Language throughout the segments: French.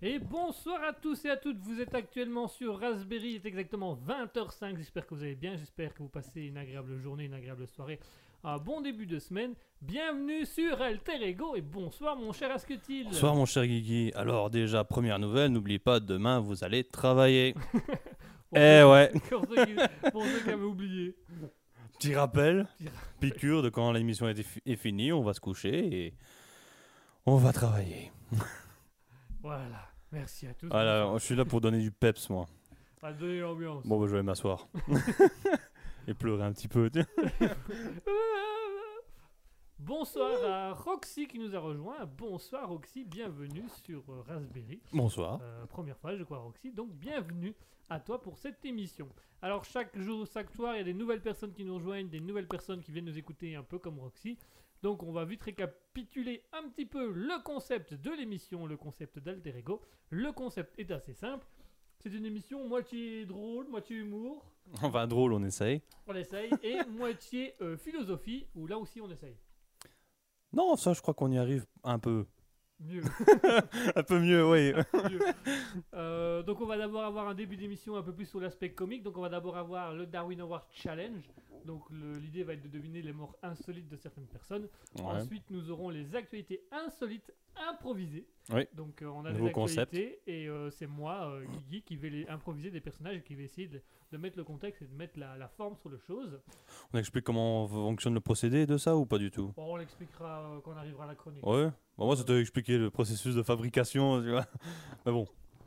Et bonsoir à tous et à toutes, vous êtes actuellement sur Raspberry, il est exactement 20h05, j'espère que vous allez bien, j'espère que vous passez une agréable journée, une agréable soirée, un bon début de semaine. Bienvenue sur Alter Ego et bonsoir mon cher Asketil. Bonsoir mon cher Guigui. Alors déjà, première nouvelle, n'oubliez pas, demain vous allez travailler. Eh ouais, Pour ceux qui, pour ceux qui avaient oublié. petit rappel, Petit rappel. piqûre de quand l'émission est, fi- est finie, on va se coucher et on va travailler. Merci à tous. Voilà, je suis là pour donner du peps moi. Va donner l'ambiance. Bon, bah, je vais m'asseoir. et pleurer un petit peu. Bonsoir à Roxy qui nous a rejoint. Bonsoir Roxy, bienvenue sur euh, Raspberry. Bonsoir. Euh, première fois, je crois, Roxy. Donc, bienvenue à toi pour cette émission. Alors, chaque jour, chaque soir, il y a des nouvelles personnes qui nous rejoignent, des nouvelles personnes qui viennent nous écouter, un peu comme Roxy. Donc, on va vite récapituler un petit peu le concept de l'émission, le concept d'Alter Ego. Le concept est assez simple. C'est une émission moitié drôle, moitié humour, Enfin, drôle, on essaye. on essaye, et moitié euh, philosophie, où là aussi on essaye. Non, ça, je crois qu'on y arrive un peu. Mieux. un peu mieux, oui. Mieux. Euh, donc on va d'abord avoir un début d'émission un peu plus sur l'aspect comique. Donc on va d'abord avoir le Darwin Award Challenge. Donc l'idée va être de deviner les morts insolites de certaines personnes. Ouais. Ensuite nous aurons les actualités insolites improvisées. Oui. Donc euh, on a Nouveau des concept. actualités et euh, c'est moi, euh, Guigui, qui vais les improviser des personnages et qui vais essayer de, de mettre le contexte et de mettre la, la forme sur le chose. On explique comment fonctionne le procédé de ça ou pas du tout? Bon, on l'expliquera euh, quand on arrivera à la chronique. Ouais. Bon, moi, c'était expliquer le processus de fabrication, tu vois. Mais bon,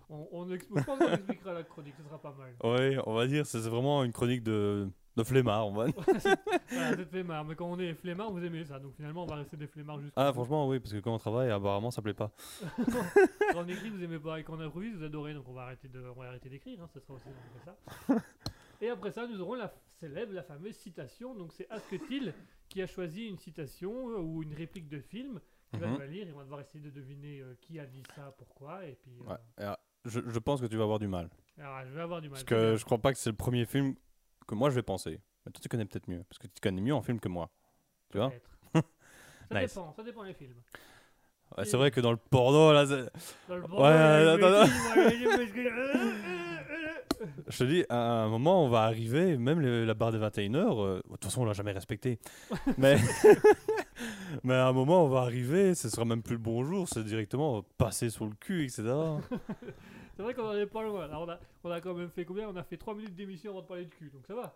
On, on expliquera la chronique, ce sera pas mal. ouais, on va dire, c'est vraiment une chronique de, de flemmard, on va Voilà, c'est flemmard, mais quand on est flemmard, vous aimez ça. Donc finalement, on va rester des flemmards jusqu'au Ah, franchement, oui, parce que quand on travaille, apparemment, ça plaît pas. Quand on écrit, vous aimez pas, et quand on improvise, vous adorez. Donc on va arrêter de, on va arrêter d'écrire. Hein, ça sera aussi comme ça. Et après ça, nous aurons la célèbre, la fameuse citation. Donc c'est Asketil qui a choisi une citation euh, ou une réplique de film. Qui va Mhm. nous la lire et on va devoir essayer de deviner euh, qui a dit ça, pourquoi. Et puis, euh, Ouais. Je, je pense que tu vas avoir du mal. alors, je vais avoir du mal. Parce c'est bien. que je crois pas que c'est le premier film que moi je vais penser. Mais toi, tu connais peut-être mieux. Parce que tu connais mieux en film que moi. Tu vois. Ça Nice. dépend, ça dépend des films. Ouais, C'est vrai que dans le porno, là, Dans le Ouais, si, moi, je- te dis, à un moment, on va arriver, même le- la barre des 21h, euh, de toute façon, on l'a jamais respecté. mais, mais à un moment, on va arriver, ce sera même plus le bonjour, c'est directement passer sur le cul, etc. C'est vrai qu'on en est pas loin. Alors, on, a, on a quand même fait combien? On a fait 3 minutes d'émission avant de parler de cul, donc ça va.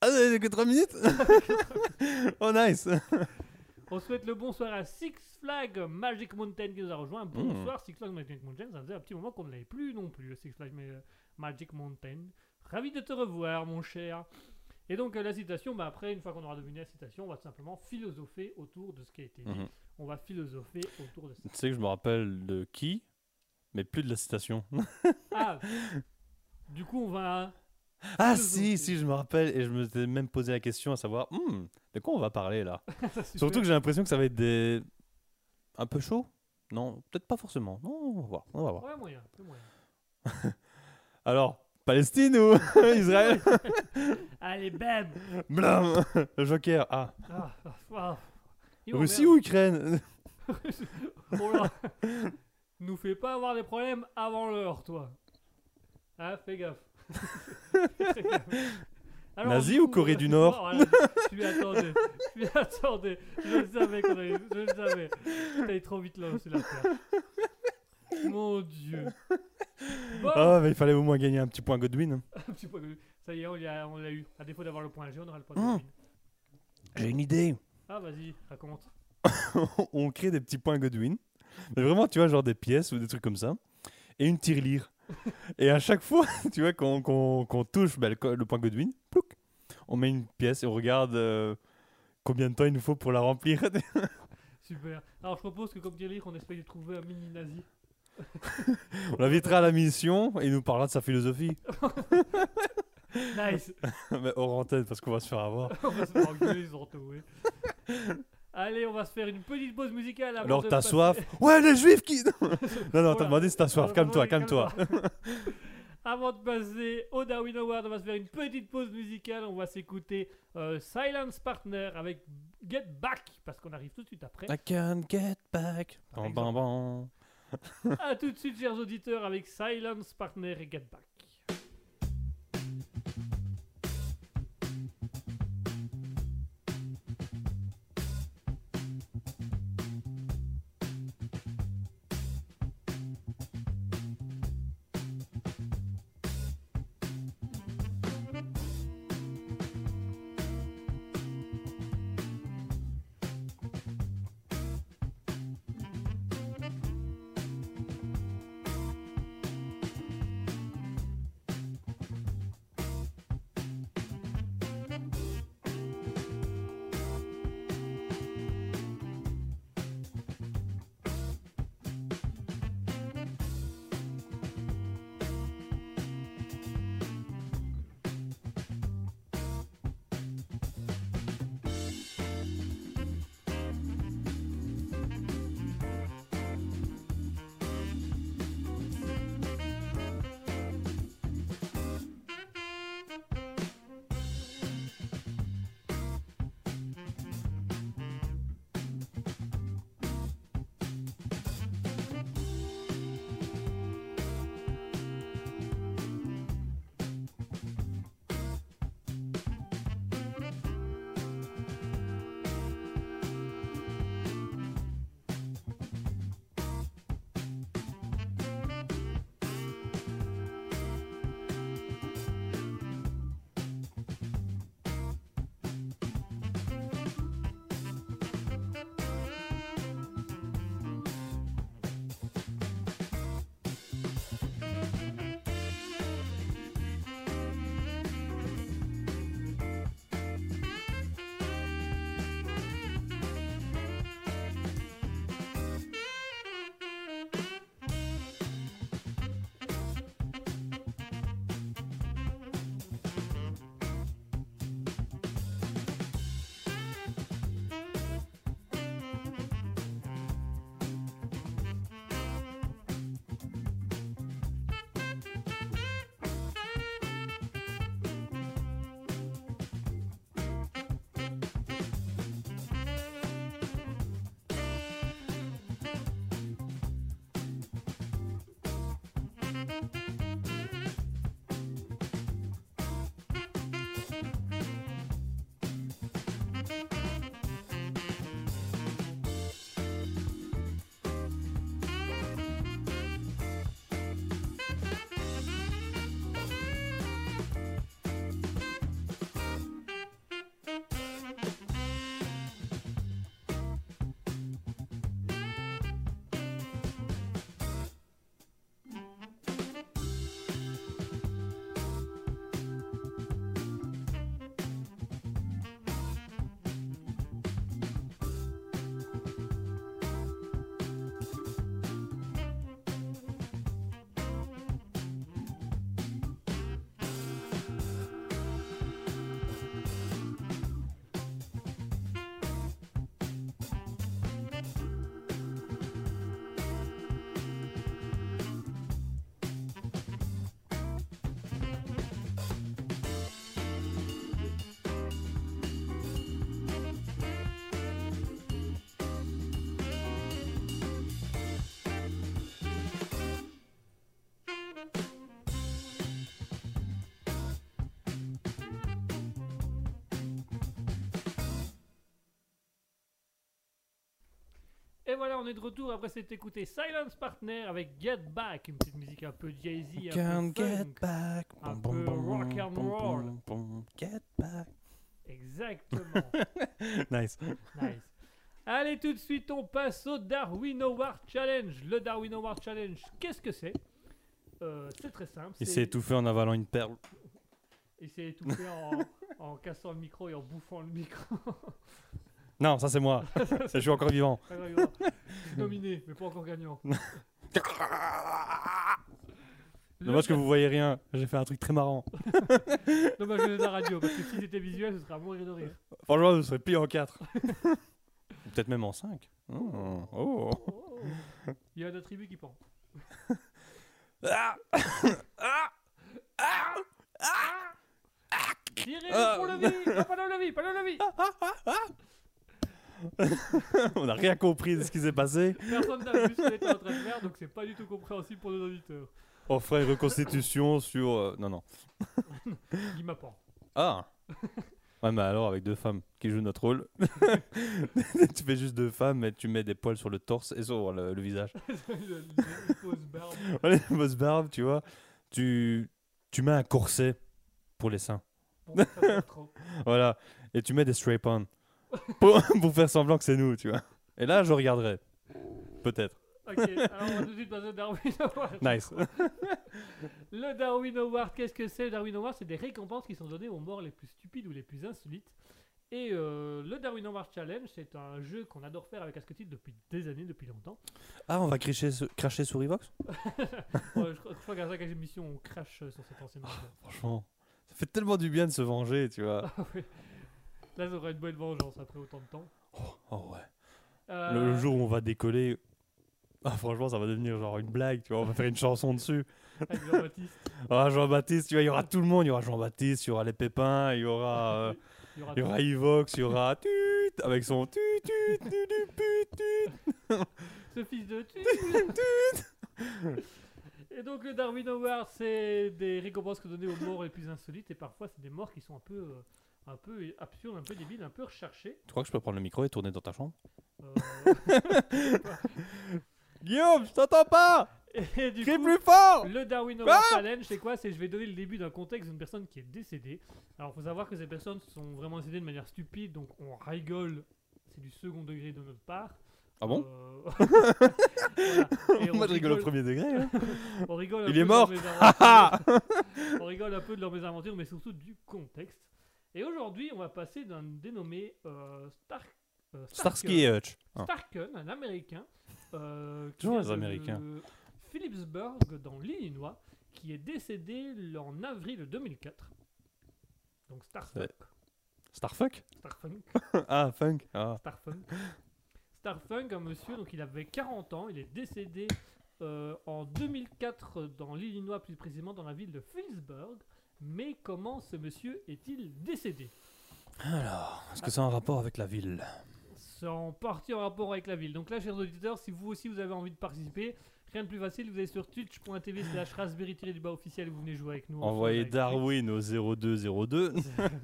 Ah, c'est que 3 minutes? Oh, nice On souhaite le bonsoir à Six Flags Magic Mountain qui nous a rejoint. Bonsoir Six Flags Magic Mountain, ça faisait un petit moment qu'on ne l'avait plus non plus, le Six Flags Ma- Magic Mountain. Ravi de te revoir, mon cher. Et donc, euh, la citation, bah, après, une fois qu'on aura deviné la citation, on va tout simplement philosopher autour de ce qui a été dit. Mhm. On va philosopher autour de ça. Tu sais que je me rappelle de qui, mais plus de la citation. Ah Du coup, on va. Ah si, si, je me rappelle, et je me suis même posé la question à savoir, Hmm, de quoi on va parler là? Surtout que j'ai l'impression que ça va être des... un peu chaud? Non, peut-être pas forcément. Non, on va voir. On va voir. Ouais, moyen, c'est moyen. Alors, Palestine ou Israël? Allez, bam Blam Le Joker. Ah, Ah, ah, ah. Russie ou Ukraine? Oh. Nous fais pas avoir des problèmes avant l'heure, toi. Ah, fais gaffe. Fais gaffe. Alors, Nazi ou Corée du Nord voilà, je m'y attendais. Je attendais. Je le savais qu'on allait. Je le savais. T'allais trop vite là sur la terre. Mon dieu. Bon, Ah, mais il fallait au moins gagner un petit point Godwin. un petit peu de- ça y est, on l'a on l'a eu. À défaut d'avoir le point G, on aura le point Hum. Godwin. J'ai une idée. Ah, vas-y, raconte. on crée des petits points Godwin. Mais vraiment, tu vois, genre des pièces ou des trucs comme ça. Et une tirelire. et à chaque fois, tu vois, qu'on touche bah, le, point Godwin, plouc, on met une pièce et on regarde euh, combien de temps il nous faut pour la remplir. Super. Alors, je propose que, comme dire, on essaye de trouver un mini nazi. on l'invitera à la mission et il nous parlera de sa philosophie. Nice. Mais hors antenne, parce qu'on va se faire avoir. on va se faire engueuler, ils ont retrouvé. Allez, on va se faire une petite pause musicale. avant Alors t'as passer- soif Ouais, les juifs qui. non, non, t'as demandé si t'as soif. Calme-toi, calme-toi. Avant de passer au Darwin Award, on va se faire une petite pause musicale. On va s'écouter euh, Silence Partner avec Get Back parce qu'on arrive tout de suite après. I can't get back. Exemple. ban, ban. A tout de suite, chers auditeurs, avec Silence Partner et Get Back. Et voilà, on est de retour après s'être écouté Silence Partner avec Get Back, une petite musique un peu jazzy, un Can't peu get back. Un peu rock and roll. Get back. Exactement. Nice. nice. Allez, tout de suite, on passe au Darwin Award Challenge. Le Darwin Award Challenge, qu'est-ce que c'est? Euh, C'est très simple. Il s'est étouffé en avalant une perle. Il s'est étouffé en, en cassant le micro et en bouffant le micro. Non, ça c'est moi. Je suis encore vivant. Pas grave, grave. Nominé, mais pas encore gagnant. Dommage que vous voyez rien. J'ai fait un truc très marrant. Dommage que c'est de la radio, parce que si c'était visuel, ce serait à mourir de rire. Franchement, ce serait plié en 4. Peut-être même en 5. Oh. Oh. Oh. Il y a un attribut qui pend. Ah. Ah. Ah. pour le vie Non, pas le levis, pas le levis On n'a rien compris de ce qui s'est passé. Personne n'a vu ce qu'on était en train de faire, donc c'est pas du tout compréhensible pour nos auditeurs. On fera une reconstitution sur. euh, Non, non. Guy Mappan. Ah Ouais, mais alors avec deux femmes qui jouent notre rôle. tu fais juste deux femmes, mais tu mets des poils sur le torse et sur le, le visage. Le- le fausse barbe. Voilà, une fausse barbe, tu vois. Tu, tu mets un corset pour les seins. Bon, ça va trop. Voilà. Et tu mets des strap-on. Pour, pour faire semblant que c'est nous, tu vois. Et là, je regarderai. Peut-être. Ok, alors on va tout de suite passer au Darwin Award. Nice. Le Darwin Award, qu'est-ce que c'est Le Darwin Award, c'est des récompenses qui sont données aux morts les plus stupides ou les plus insolites. Et euh, le Darwin Award Challenge, c'est un jeu qu'on adore faire avec Asketil depuis des années, depuis longtemps. Ah, on va cracher, sur- cracher sur Evox Ouais, je, crois- je crois qu'à chaque émission, on crache sur cette ancienne émission. Franchement. Ça fait tellement du bien de se venger, tu vois. Ah ouais. Là, ça aurait une bonne vengeance après autant de temps. Oh ouais. Euh, Le jour où on va décoller. Ah, franchement, ça va devenir genre une blague, tu vois. On va faire une chanson dessus. Avec Jean-Baptiste, Ah, Jean-Baptiste, tu vois, il y aura tout le monde. Il y aura Jean-Baptiste, il y aura les pépins, il y aura, euh, il y aura il y aura Evox, il y aura Tut avec son Tut Tut Tut Tut Tut. ce fils de tu. Et donc le Darwin Award, c'est des récompenses que données aux morts les plus insolites et parfois c'est des morts qui sont un peu, euh, un peu absurdes, un peu débiles, un peu recherchées. Tu crois que je peux prendre le micro et tourner dans ta chambre Euh, Guillaume, je t'entends pas et du Crie coup, plus fort le Darwin Award Ah Challenge, c'est quoi? C'est je vais donner le début d'un contexte d'une personne qui est décédée. Alors faut savoir que ces personnes sont vraiment décédées de manière stupide, donc on rigole. C'est du second degré de notre part. Ah bon? Euh, voilà. On Moi, je rigole au rigole- premier degré. hein. On rigole un Il peu est mort. On rigole un peu de leurs mésaventures, mais surtout du contexte. Et aujourd'hui, on va passer d'un dénommé euh, Stark, euh, Starsky et Hutch. Ah. Starken, un Américain. euh, qui Toujours les de Américains. Phillipsburg, dans l'Illinois, qui est décédé en avril 2004. Donc Starfunk. Starfuck? Starfunk. Ah, funk. Ah. Starfunk. Starfunk, un monsieur, donc il avait 40 ans, il est décédé euh, en 2004 dans l'Illinois, plus précisément dans la ville de Phillipsburg. Mais comment ce monsieur est-il décédé Alors, est-ce que c'est en rapport avec la ville C'est en partie en rapport avec la ville. Donc là, chers auditeurs, si vous aussi vous avez envie de participer, rien de plus facile, vous allez sur twitch.tv slash raspberry-du-bas officiel, vous venez jouer avec nous. Envoyez avec Darwin au 0202. Twitch.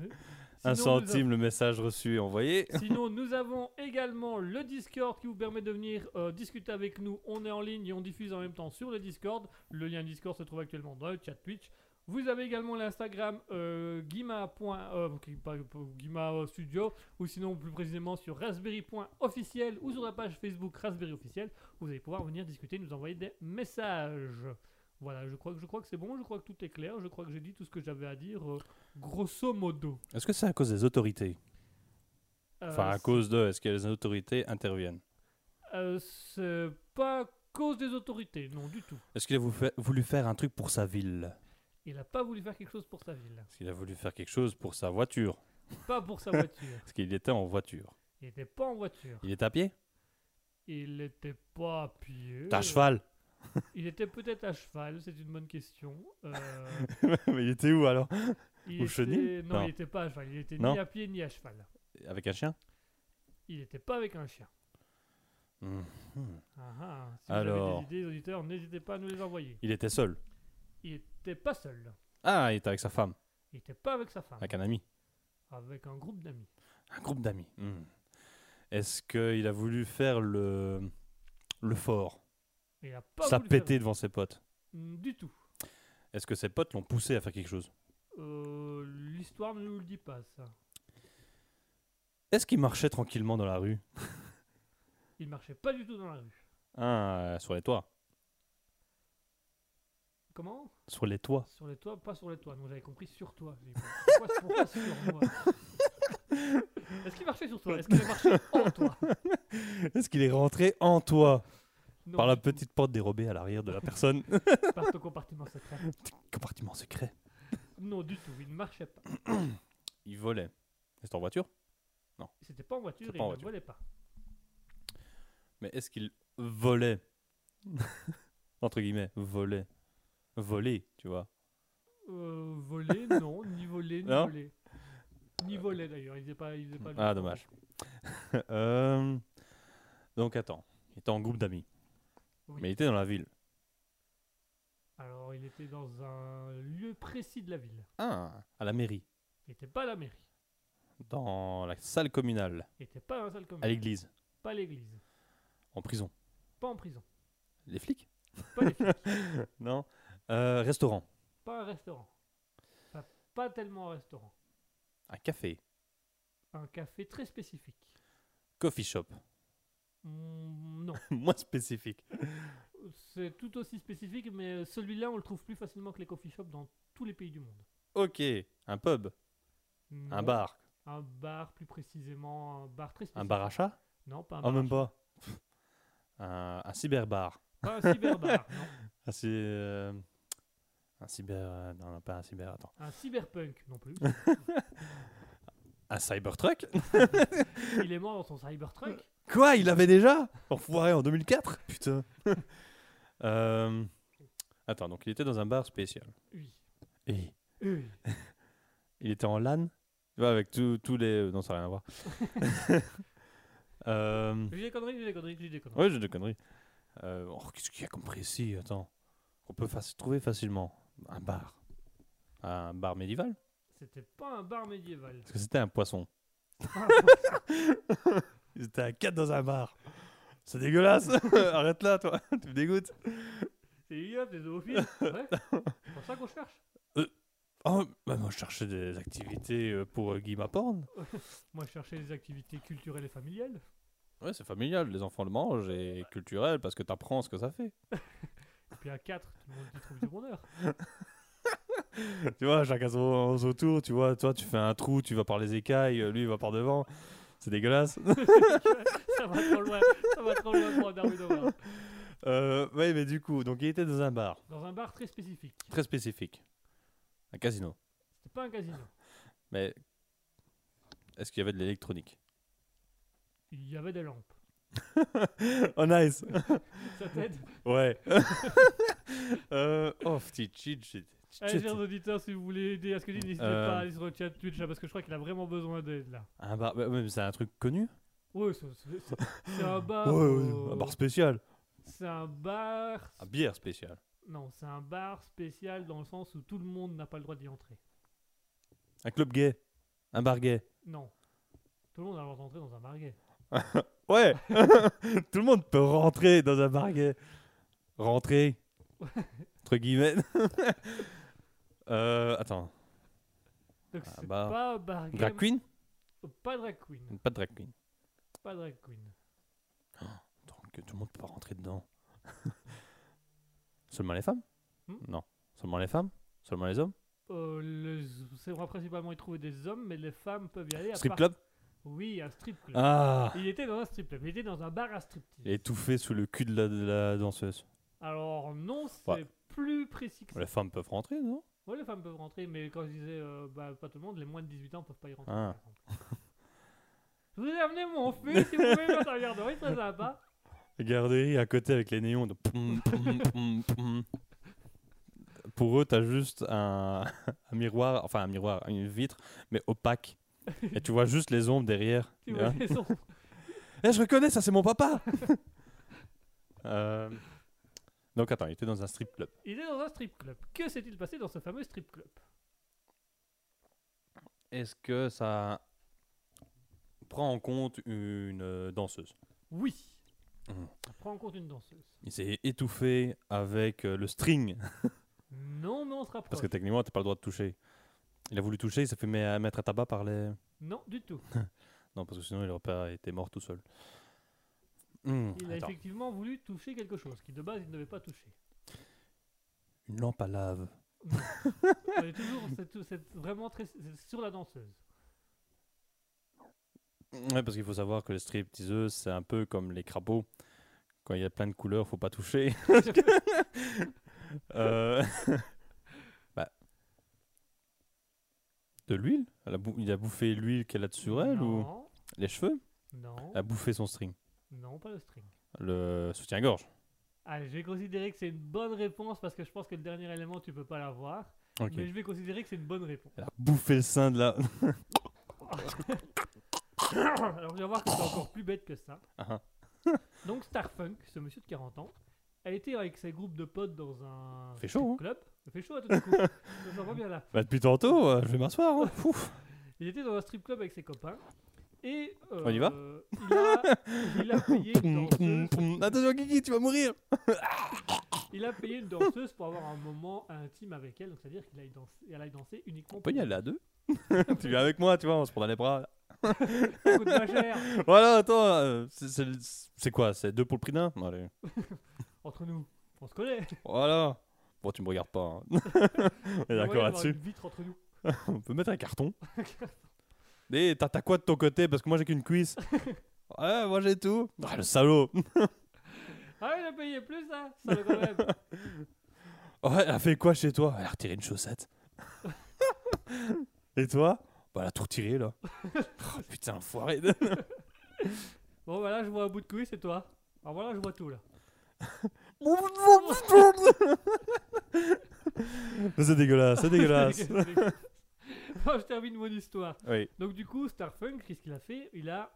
Un centime le message reçu et envoyé. Sinon, nous avons également le Discord qui vous permet de venir euh, discuter avec nous. On est en ligne et on diffuse en même temps sur le Discord. Le lien Discord se trouve actuellement dans le chat Twitch. Vous avez également l'Instagram euh, Guima. euh, Guima Studio ou sinon plus précisément sur raspberry.officiel ou sur la page Facebook Raspberry Officiel. Vous allez pouvoir venir discuter, nous envoyer des messages. Voilà, je crois que je crois que c'est bon, je crois que tout est clair, je crois que j'ai dit tout ce que j'avais à dire euh, grosso modo. Est-ce que c'est à cause des autorités? Enfin, Euh, à cause de. Est-ce que les autorités interviennent? Euh, c'est pas à cause des autorités, non du tout. Est-ce qu'il a voulu faire un truc pour sa ville? Il a pas voulu faire quelque chose pour sa ville. Est-ce qu'il a voulu faire quelque chose pour sa voiture Pas pour sa voiture. Est-ce qu'il était en voiture Il était pas en voiture. Il est à pied? Il était pas à pied. T'as à cheval? Il était peut-être à cheval, c'est une bonne question. Euh, Mais il était où alors? il Au était- Non, Non. il était pas à cheval. Il était Non. ni à pied ni à cheval. Avec un chien? Il était pas avec un chien. Hmm. Ah, ah. Si vous avez Alors. des idées, auditeurs, n'hésitez pas à nous les envoyer. Il était seul? Il était pas seul. Ah, il était avec sa femme, Il était pas avec sa femme. avec un ami. Avec un groupe d'amis. Un groupe d'amis. Hmm. Est-ce qu'il a voulu faire le, le fort? Il a pas Ça voulu faire- pété devant ses potes Mm, Du tout. Est-ce que ses potes l'ont poussé à faire quelque chose? Euh, L'histoire ne nous le dit pas, ça. Est-ce qu'il marchait tranquillement dans la rue? Il marchait pas du tout dans la rue. Ah, sur les toits. Comment? Sur les toits. Sur les toits Pas sur les toits. Non, j'avais compris sur toi. J'ai dit, Pourquoi, pourquoi sur moi? Est-ce qu'il marchait sur toi? Est-ce qu'il a marché en toi? Est-ce qu'il est rentré en toi? Non, par la petite porte dérobée à l'arrière de la personne Par ton compartiment secret. Compartiment secret. Non, du tout. Il ne marchait pas. Il volait. C'était en voiture? C'était pas en voiture C'est et pas en il ne voiture. volait pas. Mais est-ce qu'il volait? Entre guillemets, volait. Voler, tu vois. Euh, voler, non. Ni voler, ni Non voler. Ni voler d'ailleurs. Il faisait pas, il faisait pas le Ah, dommage. Euh, Donc attends, il était en groupe d'amis. Oui. Mais il était dans la ville. Alors, il était dans un lieu précis de la ville. Ah, à la mairie. Il n'était pas à la mairie. Dans la salle communale. Il n'était pas dans la salle À commune. l'église. Pas à l'église. En prison. Pas en prison. Les flics Pas les flics. Non. Euh, restaurant. Pas un restaurant. Enfin, pas tellement un restaurant. Un café. Un café très spécifique. Coffee shop. Hmm, non. Moins spécifique. C'est tout aussi spécifique, mais celui-là, on le trouve plus facilement que les coffee shops dans tous les pays du monde. Ok. Un pub. Un bar. Un bar, plus précisément, un bar très spécifique. Un bar à chat Non, pas un Ah, bar. à même pas. un, un cyberbar. Pas un cyberbar, non. Un, cy- euh, un cyber. euh, non, non, pas un cyber. Attends. Un cyberpunk non plus. Un cybertruck Il est mort dans son cybertruck. Quoi Il l'avait déjà Enfoiré en 2004 Putain. Euh, Attends, donc il était dans un bar spécial. Oui. Et Oui. il était en LAN? Tu vois, avec tous les. Non, ça n'a rien à voir. euh... J'ai des conneries, j'ai des conneries, j'ai des conneries. Ouais, j'ai des conneries. Euh, oh, Qu'est-ce qu'il y a comme précis Attends. On peut faci- trouver facilement. Un bar. Un bar médiéval C'était pas un bar médiéval. Parce que c'était un poisson. Ils étaient à 4 dans un bar. C'est dégueulasse Arrête là, toi Tu me dégoûtes C'est ignoble, des zoophiles. Ouais. C'est pour ça qu'on cherche. Oh, bah moi je cherchais des activités euh, pour euh, Guy Maporn. Moi, je cherchais des activités culturelles et familiales. Ouais, c'est familial, les enfants le mangent et culturel parce que t'apprends ce que ça fait. Puis à 4, tout le monde y trouve du bonheur. tu vois, chacun son, son tour, tu vois, toi tu fais un trou, tu vas par les écailles, euh, lui il va par devant. C'est dégueulasse. ça va trop loin. Ça va trop loin pour Darwin Award. euh, ouais, mais du coup, donc il était dans un bar Dans un bar très spécifique. très spécifique. Un casino. C'était pas un casino. Mais est-ce qu'il y avait de l'électronique? Il y avait des lampes. Oh nice Ça t'aide Ouais. euh, oh, petit cheat sheet. Allez, chers auditeurs, si vous voulez aider à ce que dis, n'hésitez Euh. pas à aller sur le chat Twitch là, parce que je crois qu'il a vraiment besoin d'aide là. Un bar, bah, ouais, mais c'est un truc connu Ouais, c'est- c'est c'est- c'est un bar. Ouais, ouais, euh, un bar spécial. C'est un bar. Un bière spéciale. Non, c'est un bar spécial dans le sens où tout le monde n'a pas le droit d'y entrer. Un club gay. Un bar gay. Non. Tout le monde a le droit d'entrer dans un bar gay. Ouais Tout le monde peut rentrer dans un bar gay. Rentrer. Entre guillemets. euh, attends. Donc Un c'est bar- pas un bar gay. Drag queen Pas drag queen. Pas de drag queen. Pas drag queen. Donc tout le monde peut pas rentrer dedans. Seulement les femmes Hmm Non. Seulement les femmes Seulement les hommes Euh, le- c'est on va principalement y trouver des hommes, mais les femmes peuvent y aller. à Strip part- club Oui, un strip club. Ah Il était dans un strip club. Il était dans un bar à striptease. Étouffé sous le cul de la, de la danseuse. Alors non, c'est Ouais. plus précis que ça. Les femmes peuvent rentrer, non? Ouais, les femmes peuvent rentrer, mais quand je disais euh, bah, pas tout le monde, les moins de 18 ans peuvent pas y rentrer. Ah. par exemple. je vous ai amené mon fils, si vous voulez mettre un garderie, très sympa. Garderie à côté avec les néons de poum, poum, poum, poum. Pour eux, t'as juste un, un miroir, enfin un miroir, une vitre, mais opaque. Et tu vois juste les ombres derrière. Tu vois, les sons. Eh, je reconnais, ça c'est mon papa Euh, Donc attends, il était dans un strip club. Il est dans un strip club. Que s'est-il passé dans ce fameux strip club? Est-ce que ça prend en compte une danseuse? Oui. Mhm. Ça prend en compte une danseuse. Il s'est étouffé avec euh, le string, Non, mais on se rapproche. parce que techniquement, t'as pas le droit de toucher. Il a voulu toucher, il s'est fait met- mettre à tabac par les... Non, du tout. Non, parce que sinon, il aurait pas été mort tout seul. Hmm, Il a attends. effectivement voulu toucher quelque chose qui de base il ne devait pas toucher. Une lampe à lave. On est toujours c'est vraiment très sur la danseuse. Ouais, parce qu'il faut savoir que les stripteaseuses, c'est un peu comme les crapauds. Quand il y a plein de couleurs, faut pas toucher. Euh, bah, De l'huile? Elle a bou- Il a bouffé l'huile qu'elle a sur elle ou les cheveux? Non, Elle a bouffé son string. non, pas le string. Le soutien-gorge. Allez, je vais considérer que c'est une bonne réponse parce que je pense que le dernier élément tu peux pas l'avoir. Mais je vais considérer que c'est une bonne réponse. Elle a bouffé le sein de la. Alors, je vais voir que c'est encore plus bête que ça. Ah, Donc, Starfunk, ce monsieur de 40 ans, a été avec ses groupes de potes dans un hein. Il fait chaud à tout d'un coup. Ça pas bien là. Bah, depuis tantôt, euh, je vais m'asseoir. hein. Ouf. Il était dans un strip club avec ses copains. Et euh, On y va il, a, il a payé une danseuse. Attention, Kiki, tu vas mourir. Il a payé une danseuse pour avoir un moment intime avec elle. Donc, c'est-à-dire qu'il aille danser, elle aille danser uniquement On peut y aller à deux. tu viens avec moi, tu vois, on se prend dans les bras. Ça coûte pas cher. Voilà, attends, euh, c'est- c'est c'est quoi? C'est deux pour le prix d'un? Allez. Entre nous, on se connaît. Voilà. Bon, tu me regardes pas. hein. on est d'accord là-dessus. Vitre entre nous. On peut mettre un carton. Et t'as quoi de ton côté? Parce que moi j'ai qu'une cuisse. Ouais, moi j'ai tout. Ah, le salaud. Ah, il a payé plus, quand même. Ouais, elle a fait quoi chez toi? Elle a retiré une chaussette. Et toi? Bah, elle a tout retiré là. Oh, putain, enfoiré. Bon, voilà, je vois un bout de couille, c'est toi? Alors voilà, je vois tout là. c'est dégueulasse, c'est dégueulasse. bon, je termine mon histoire. Oui. Donc, du coup, Starfunk, qu'est-ce qu'il a fait? Il a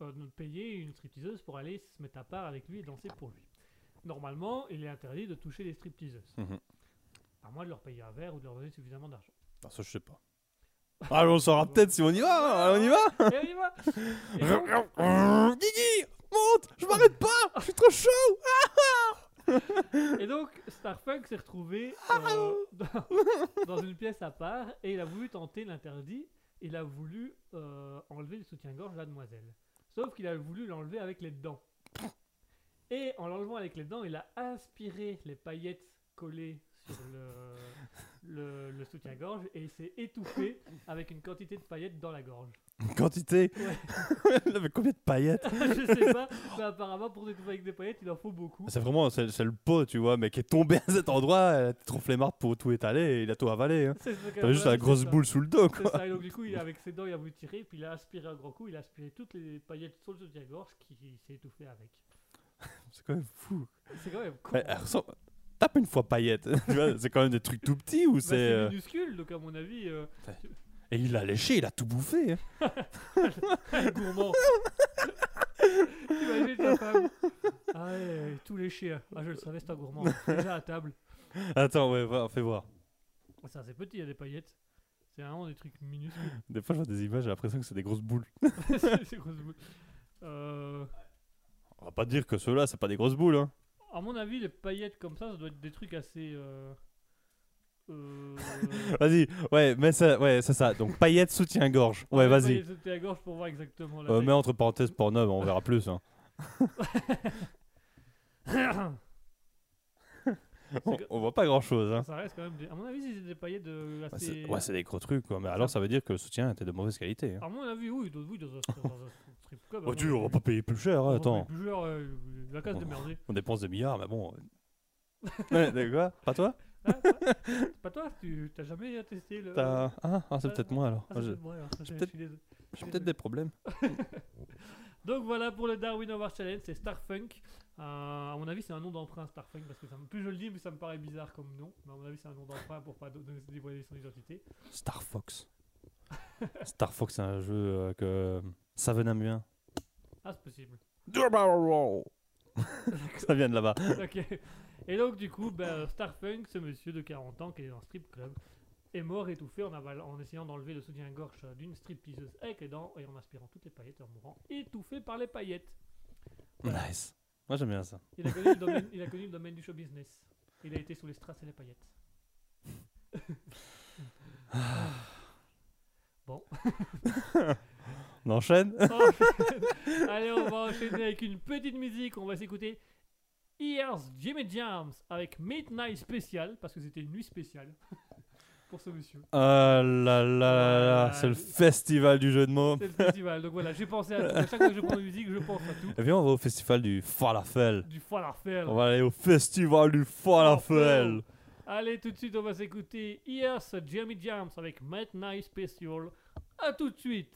euh, payé une stripteaseuse pour aller se mettre à part avec lui et danser pour lui. Normalement, il est interdit de toucher les stripteaseuses. Mhm. À moins de leur payer un verre ou de leur donner suffisamment d'argent. Ah, ça, je sais pas. Ah, on saura peut-être si on y va. hein, On y va Et on y va Et donc, Guigui Monte Je m'arrête pas Je suis trop chaud Et donc, Starfunk s'est retrouvé euh, dans, une pièce à part et il a voulu tenter l'interdit. Il a voulu euh, enlever le soutien-gorge de la demoiselle. Sauf qu'il a voulu l'enlever avec les dents. Et en l'enlevant avec les dents, il a aspiré les paillettes collées sur le, le soutien-gorge et il s'est étouffé avec une quantité de paillettes dans la gorge. Une quantité Ouais. Avait combien de paillettes? Je sais pas, mais apparemment pour s'étouffer avec des paillettes, il en faut beaucoup. C'est vraiment, c'est le pot, tu vois, mais qui est tombé à cet endroit, elle était trop flemmarde pour tout étaler et il a tout avalé. Hein. T'avais juste la grosse ça. boule sous le dos, quoi. ça, et donc du coup, il, avec ses dents, il a voulu tirer, puis il a aspiré un gros coup, il a aspiré toutes les paillettes sur le soutien-gorge qui s'est étouffé avec. C'est quand même fou. C'est quand même con. Elle- elle ressemble- Tape une fois paillette. tu vois, c'est quand même des trucs tout petits ou Bah, c'est. c'est euh, minuscule, donc à mon avis, euh, Et il l'a léché, il a tout bouffé. hein. gourmand. T'imagines ta femme Ah ouais, tout léché. hein. Ah, je le savais, c'est un gourmand. Déjà à table. Attends, ouais, va, fais voir. C'est petit, il y a des paillettes. C'est vraiment des trucs minuscules. Des fois, je vois des images, j'ai l'impression que c'est des grosses boules. c'est c'est grosses boules. Euh, On va pas dire que ceux-là, c'est pas des grosses boules. Hein. à mon avis, les paillettes comme ça, ça doit être des trucs assez. Euh, euh, Vas-y, ouais, mais ça, ouais, c'est ça. Donc, paillettes, soutien-gorge. Ouais, vas-y. paillettes sous la gorge pour voir exactement la Euh, mets entre parenthèses Pornhub, on verra plus. hein. On, on voit pas grand-chose. Hein. Ça reste quand même. Des... À mon avis, c'est des paillettes de Ouais, assez. c'est ouais, c'est des gros trucs, quoi. Mais alors, ça veut dire que le soutien était de mauvaise qualité. Hein. À mon avis, oui, oui, dans un, strip club. Oh, tu, on va pas payer plus cher, On hein, va attends. payer plus cher, euh, la casse de merder. On dépense des milliards, mais bon. ouais, quoi Pas toi? Ah, toi pas toi, tu t'as jamais testé le. T'as- Ah, ah, c'est Ah, peut-être moi alors. Ah, c'est alors, je- peut-être- des problèmes. Donc voilà pour le Darwin Award Challenge, c'est Starfunk. Euh, à mon avis, c'est un nom d'emprunt Starfunk parce que ça me- plus je le dis, plus ça me paraît bizarre comme nom. Mais à mon avis, c'est un nom d'emprunt pour pas donner dévoiler son identité. Star Fox. Star Fox, c'est un jeu euh, que ça venait bien. Ah, c'est possible. ça vient de là-bas. ok. Et donc, du coup, ben, Starfunk, ce monsieur de 40 ans qui est dans un strip club, est mort étouffé en, aval- en essayant d'enlever le soutien-gorge d'une stripteaseuse avec les dents et en aspirant toutes les paillettes et en mourant étouffé par les paillettes. Voilà. Nice. Moi j'aime bien ça. Il a, connu le domaine, il a connu le domaine du show business. Il a été sous les strass et les paillettes. bon. On enchaîne Allez, on va enchaîner avec une petite musique. On va s'écouter Here's Jimmy Jams avec Midnight Special parce que c'était une nuit spéciale pour ce monsieur. Ah là là là là, c'est le festival du jeu de mots. C'est le festival. Donc voilà, j'ai pensé à tout. À chaque fois que je prends une musique, je pense à tout. Et viens, on va au festival du falafel. Du falafel. On va aller au festival du falafel. Allez, tout de suite, on va s'écouter Here's Jimmy Jams avec Midnight Special. À tout de suite.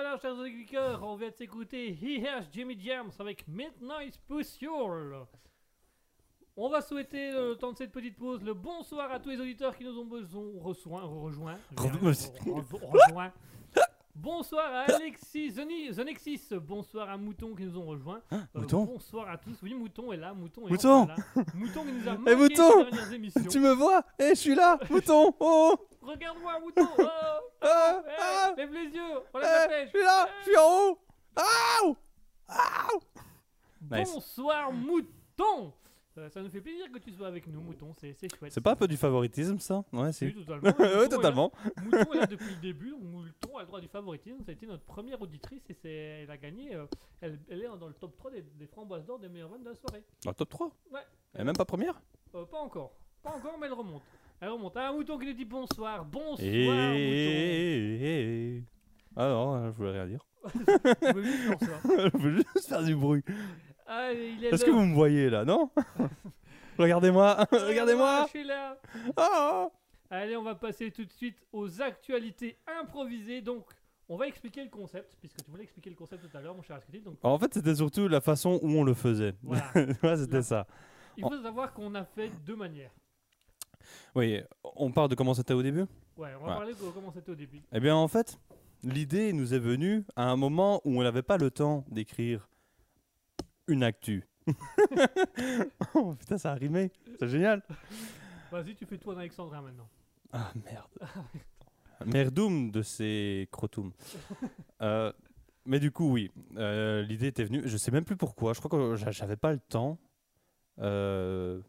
Voilà, chers auditeurs, on vient de s'écouter He Has Jimmy Jams avec Midnight Special. On va souhaiter, euh, le temps de cette petite pause, le bonsoir à tous les auditeurs qui nous ont besoin, rejoint. rejoint, Re- rejoint. Bonsoir à Alexis, Zoni- Zonexis, bonsoir à Mouton qui nous ont rejoints. Euh, Mouton Bonsoir à tous. Oui, Mouton est là, Mouton est Mouton là. Mouton qui nous a Eh, manqué Mouton dernières émissions. Tu me vois Eh, je suis là Mouton Oh Regarde-moi, Mouton oh, Ah Eh, Ah Lève les yeux, Eh, la. Je suis là Je suis en haut Aouh Aouh Nice. Bonsoir Mouton Euh, Ça nous fait plaisir que tu sois avec nous Mouton, c'est c'est chouette. C'est pas un peu du favoritisme, ça? Ouais, Si, si. totalement. Mouton est totalement. là- Mouton est là depuis le début, donc Mouton a le droit du favoritisme, ça a été notre première auditrice et c'est- elle a gagné, euh, elle, elle est dans le top 3 des, des framboises d'or des meilleures ventes de la soirée. Dans le top 3 Ouais. Elle est même pas première? Euh, pas encore, pas encore mais elle remonte. Elle remonte. Ah Mouton qui nous dit bonsoir, bonsoir Et... Mouton. Ah non, je voulais rien dire. Je bonsoir. veux juste faire du bruit. Ah, il est Est-ce que vous me voyez là, non Regardez-moi Regardez-moi Je suis là. Ah Allez, on va passer tout de suite aux actualités improvisées. Donc, on va expliquer le concept, puisque tu voulais expliquer le concept tout à l'heure, mon cher Asketil. Donc, En fait, c'était surtout la façon où on le faisait. voilà. ouais, c'était ça. Il faut savoir qu'on a fait deux manières. Oui, on parle de comment c'était au début? Ouais, on va Ouais. parler de comment c'était au début. Eh bien, en fait, l'idée nous est venue à un moment où on n'avait pas le temps d'écrire une actu. oh putain, ça a rimé. C'est génial. Vas-y, tu fais tout en alexandrin maintenant. Ah merde. Merdoum de ces crotoum. Euh, mais du coup, oui, euh, l'idée était venue. Je sais même plus pourquoi. Je crois que j'a- j'avais pas le temps. Euh,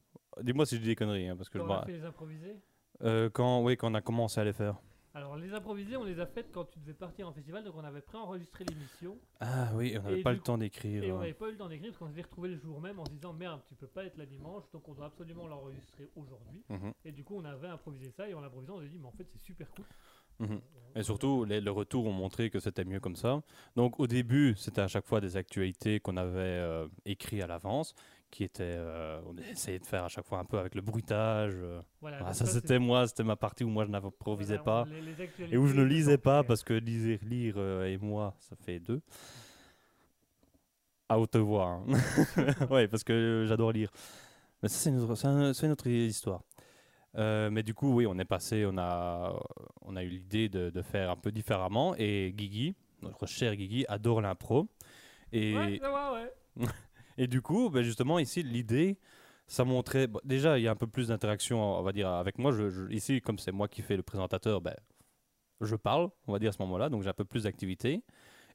Dis-moi si je dis des conneries, hein, parce que je on a fait les improvisés. Euh, quand, oui, quand on a commencé à les faire. Alors, les improvisés, on les a faites quand tu devais partir en festival, donc on avait préenregistré l'émission. Ah oui, on n'avait pas le temps d'écrire. Et on hein. n'avait pas eu le temps d'écrire, parce qu'on s'est retrouvé le jour même en se disant merde, tu peux pas être là dimanche, donc on doit absolument l'enregistrer aujourd'hui. Mhm, Et du coup, on avait improvisé ça, et en l'improvisant, on s'est dit, mais en fait, c'est super cool. mhm. Et surtout, les, le retour ont montré que c'était mieux comme ça. Donc au début, c'était à chaque fois des actualités qu'on avait euh, écrites à l'avance, qui étaient, euh, on essayait de faire à chaque fois un peu avec le bruitage. euh. Voilà, Ah, ça, c'était moi, c'était ma partie où moi je n'improvisais voilà, pas. les- les Et où je ne lisais pas parce que liser, lire euh, et moi, ça fait deux. À haute voix. hein. ouais, parce que j'adore lire. Mais ça, c'est une, un- une autre histoire. Euh, mais du coup, oui, on est passé, on a, on a eu l'idée de, de faire un peu différemment. Et Guigui, notre cher Guigui, adore l'impro. Et, Ouais, ouais. et du coup, ben justement, ici, l'idée, ça montrait. bon, déjà, il y a un peu plus d'interaction, on va dire, avec moi. Je, je- ici, comme c'est moi qui fais le présentateur, ben, je parle, on va dire, à ce moment-là. Donc, j'ai un peu plus d'activité.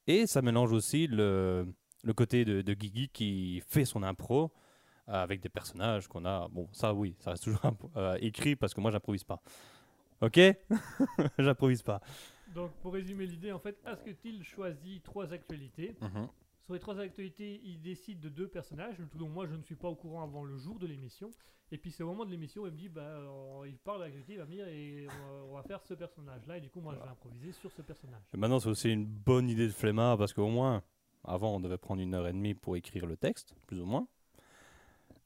Et ça mélange aussi le, le côté de, de Guigui qui fait son impro euh, avec des personnages qu'on a. Bon, ça, oui, ça reste toujours euh, écrit parce que moi, j'improvise pas. Ok? J'improvise pas. Donc, pour résumer l'idée, en fait, Asketil choisit trois actualités. Sur les trois actualités, il décide de deux personnages, dont moi je ne suis pas au courant avant le jour de l'émission. Et puis c'est au moment de l'émission où il me dit, bah, euh, il parle de l'actualité, il va me dire, et on va, on va faire ce personnage-là. Et du coup, moi je vais improviser sur ce personnage. Et maintenant, c'est aussi une bonne idée de flemmard parce qu'au moins, avant, on devait prendre une heure et demie pour écrire le texte, plus ou moins.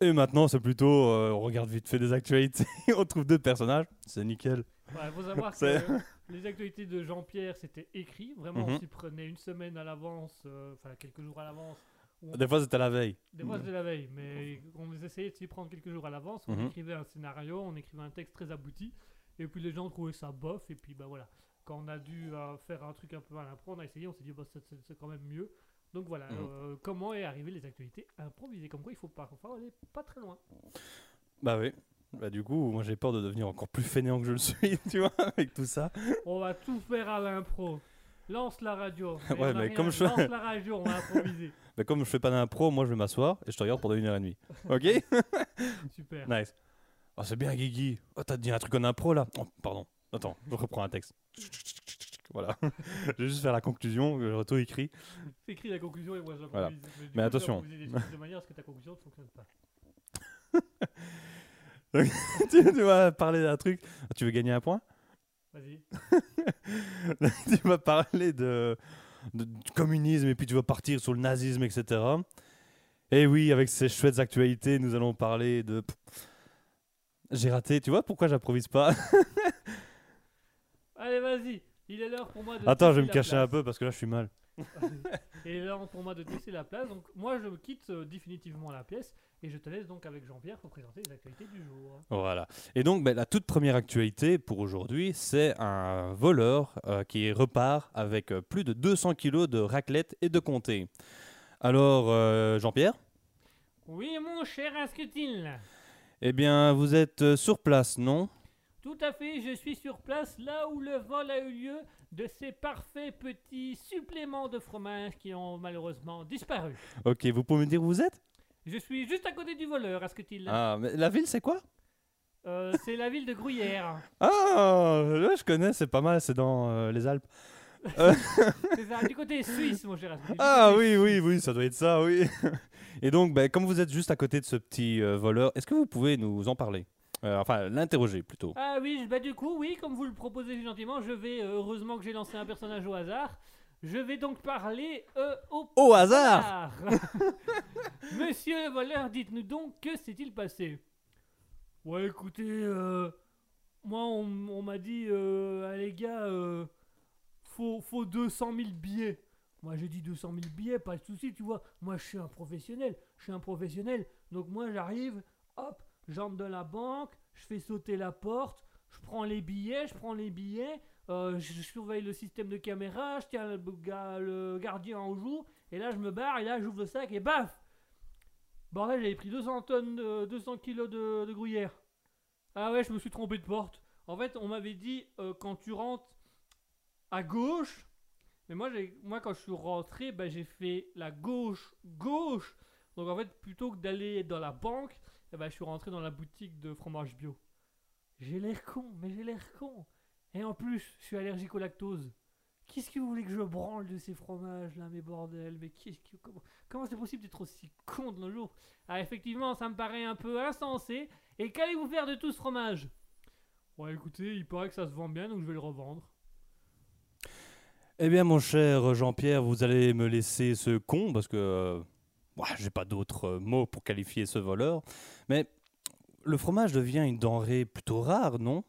Et maintenant, c'est plutôt, euh, on regarde vite fait des actualités, on trouve deux personnages, c'est nickel. Il faut savoir que les actualités de Jean-Pierre, c'était écrit. Vraiment, on Mhm. s'y prenait une semaine à l'avance, euh, enfin quelques jours à l'avance. on- Des fois, c'était la veille. Des fois, c'était la veille, mais on essayait de s'y prendre quelques jours à l'avance. On Mhm. écrivait un scénario, on écrivait un texte très abouti, et puis les gens trouvaient ça bof, et puis bah voilà. Quand on a dû euh, faire un truc un peu à l'impro, on a essayé, on s'est dit, bah, c'est quand même mieux. Donc voilà, Mhm. euh, comment est arrivé les actualités improvisées? Comme quoi, il faut pas, faut aller pas très loin. Bah oui. Bah du coup, moi j'ai peur de devenir encore plus fainéant que je le suis, tu vois, avec tout ça. On va tout faire à l'impro. Lance la radio. Ouais, mais comme je- Lance la radio, on va improviser. Mais comme je fais pas d'impro, moi je vais m'asseoir et je te regarde pendant une heure et demie. Ok? Super. Nice. Oh, c'est bien, Guigui. Oh, t'as dit un truc en impro là Oh, Pardon. Attends, je reprends un texte. Voilà. je vais juste faire la conclusion, je retourne écrit. Écris la conclusion et moi je Voilà. Mais, Mais coup, attention. de manière à ce que ta conclusion ne fonctionne pas. tu, tu vas parler d'un truc. Tu veux gagner un point? Vas-y. Tu vas parler de, de- du communisme et puis tu vas partir sur le nazisme, etc. Et oui, avec ces chouettes actualités, nous allons parler de. J'ai raté. Tu vois pourquoi j'improvise pas? Allez, vas-y. Il est l'heure pour moi de. Attends, je vais me cacher un peu parce que là, je suis mal. et là, pour moi de laisser la place. Donc, moi, je quitte euh, définitivement la pièce et je te laisse donc avec Jean-Pierre pour présenter les actualités du jour. Voilà. Et donc, ben, la toute première actualité pour aujourd'hui, c'est un voleur euh, qui repart avec euh, plus de 200 kilos de raclette et de comté. Alors, Jean-Pierre? Oui, mon cher Asketil. Eh bien, vous êtes sur place, non? Tout à fait, je suis sur place là où le vol a eu lieu de ces parfaits petits suppléments de fromage qui ont malheureusement disparu. Ok, vous pouvez me dire où vous êtes? Je suis juste à côté du voleur, Asketil. Ah, mais la ville, c'est quoi? Euh, c'est la ville de Gruyère. Ah, là, je connais, c'est pas mal, c'est dans euh, les Alpes. C'est ça, du côté suisse, mon cher Ah oui, oui, oui, ça doit être ça, oui. Et donc, ben, comme vous êtes juste à côté de ce petit euh, voleur, est-ce que vous pouvez nous en parler? Euh, Enfin, l'interroger plutôt. Ah oui, bah du coup, oui, comme vous le proposez gentiment, je vais, euh, heureusement que j'ai lancé un personnage au hasard, je vais donc parler euh, au Au hasard. Monsieur le voleur, dites-nous donc, que s'est-il passé? Ouais, écoutez, euh, moi, on, on m'a dit, euh, ah, les gars, euh, faut, faut 200 000 billets. Moi, j'ai dit 200 000 billets, pas de souci, tu vois. Moi, je suis un professionnel, je suis un professionnel. Donc, moi, j'arrive, hop, j'entre dans la banque, je fais sauter la porte, je prends les billets, je prends les billets, euh, je, surveille le système de caméra, je tiens le, le gardien en joue, et là, je me barre, et là, j'ouvre le sac, et baf Bordel, j'avais pris 200 tonnes, de, 200 kilos de, gruyère. Ah ouais, je me suis trompé de porte. En fait, on m'avait dit, euh, quand tu rentres à gauche, mais moi, moi quand je suis rentré, ben, j'ai fait la gauche, gauche. Donc en fait, plutôt que d'aller dans la banque, eh ben, je suis rentré dans la boutique de fromage bio. J'ai l'air con, mais j'ai l'air con. Et en plus, je suis allergique au lactose. Qu'est-ce que vous voulez que je branle de ces fromages là, mes bordels? Mais qu'est-ce que, comment, c'est possible d'être aussi con de nos jours? Ah, effectivement, ça me paraît un peu insensé. Et qu'allez-vous faire de tout ce fromage? Ouais, écoutez, il paraît que ça se vend bien, donc je vais le revendre. Eh bien, mon cher Jean-Pierre, vous allez me laisser ce con parce que euh, ouah, j'ai pas d'autres euh, mots pour qualifier ce voleur. Mais le fromage devient une denrée plutôt rare, non?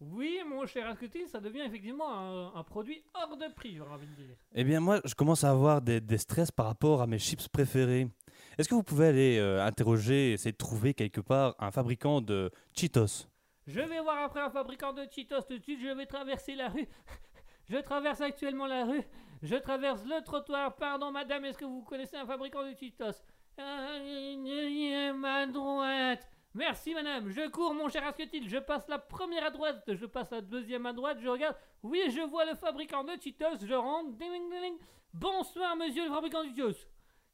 Oui, mon cher Asketil, ça devient effectivement un, un produit hors de prix, j'aurais envie de dire. Eh bien, moi, je commence à avoir des, des stress par rapport à mes chips préférés. Est-ce que vous pouvez aller euh, interroger, essayer de trouver quelque part un fabricant de Cheetos? Je vais voir après un fabricant de Cheetos tout de suite, je vais traverser la rue. Je traverse actuellement la rue. Je traverse le trottoir. Pardon, madame, est-ce que vous connaissez un fabricant de Cheetos Euh, Ma droite. Merci, madame. Je cours, mon cher Asketil. Je passe la première à droite. Je passe la deuxième à droite. Je regarde. Oui, je vois le fabricant de Cheetos. Je rentre. Bonsoir, monsieur le fabricant de Cheetos.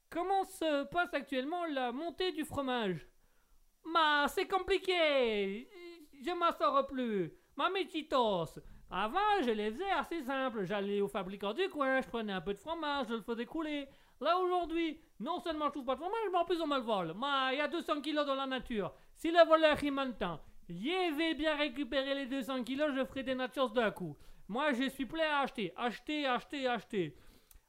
Comment se passe actuellement la montée du fromage? Ma, c'est compliqué. Je m'en sors plus. Mamie Cheetos. Avant, je les faisais assez simple. J'allais au fabricant du coin, je prenais un peu de fromage, je le faisais couler. Là, aujourd'hui, non seulement je trouve pas de fromage, mais en plus on me le vole. Il y a 200 kilos dans la nature. Si le voleur il m'entend, je vais bien récupérer les 200 kilos, je ferai des nachos d'un coup. Moi, je suis prêt à acheter, acheter, acheter, acheter.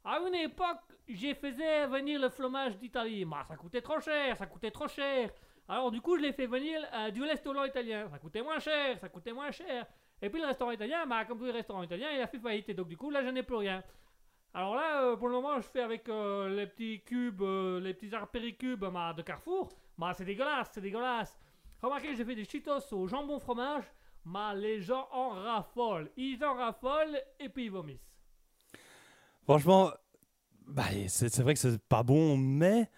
À une époque, j'ai faisais venir le fromage d'Italie. Ça coûtait trop cher, ça coûtait trop cher. Alors du coup, je l'ai fait venir euh, du restaurant italien. Ça coûtait moins cher, ça coûtait moins cher. Et puis le restaurant italien, bah, comme tous les restaurants italiens, il a fait faillite. Et donc du coup, là, je n'ai plus rien. Alors là, euh, pour le moment, je fais avec euh, les petits cubes, euh, les petits arpéricubes bah, de Carrefour. Bah, c'est dégueulasse, c'est dégueulasse. Remarquez, j'ai fait des Cheetos au jambon fromage. Bah, les gens en raffolent. Ils en raffolent et puis ils vomissent. Franchement, bah, c'est vrai que c'est pas bon, mais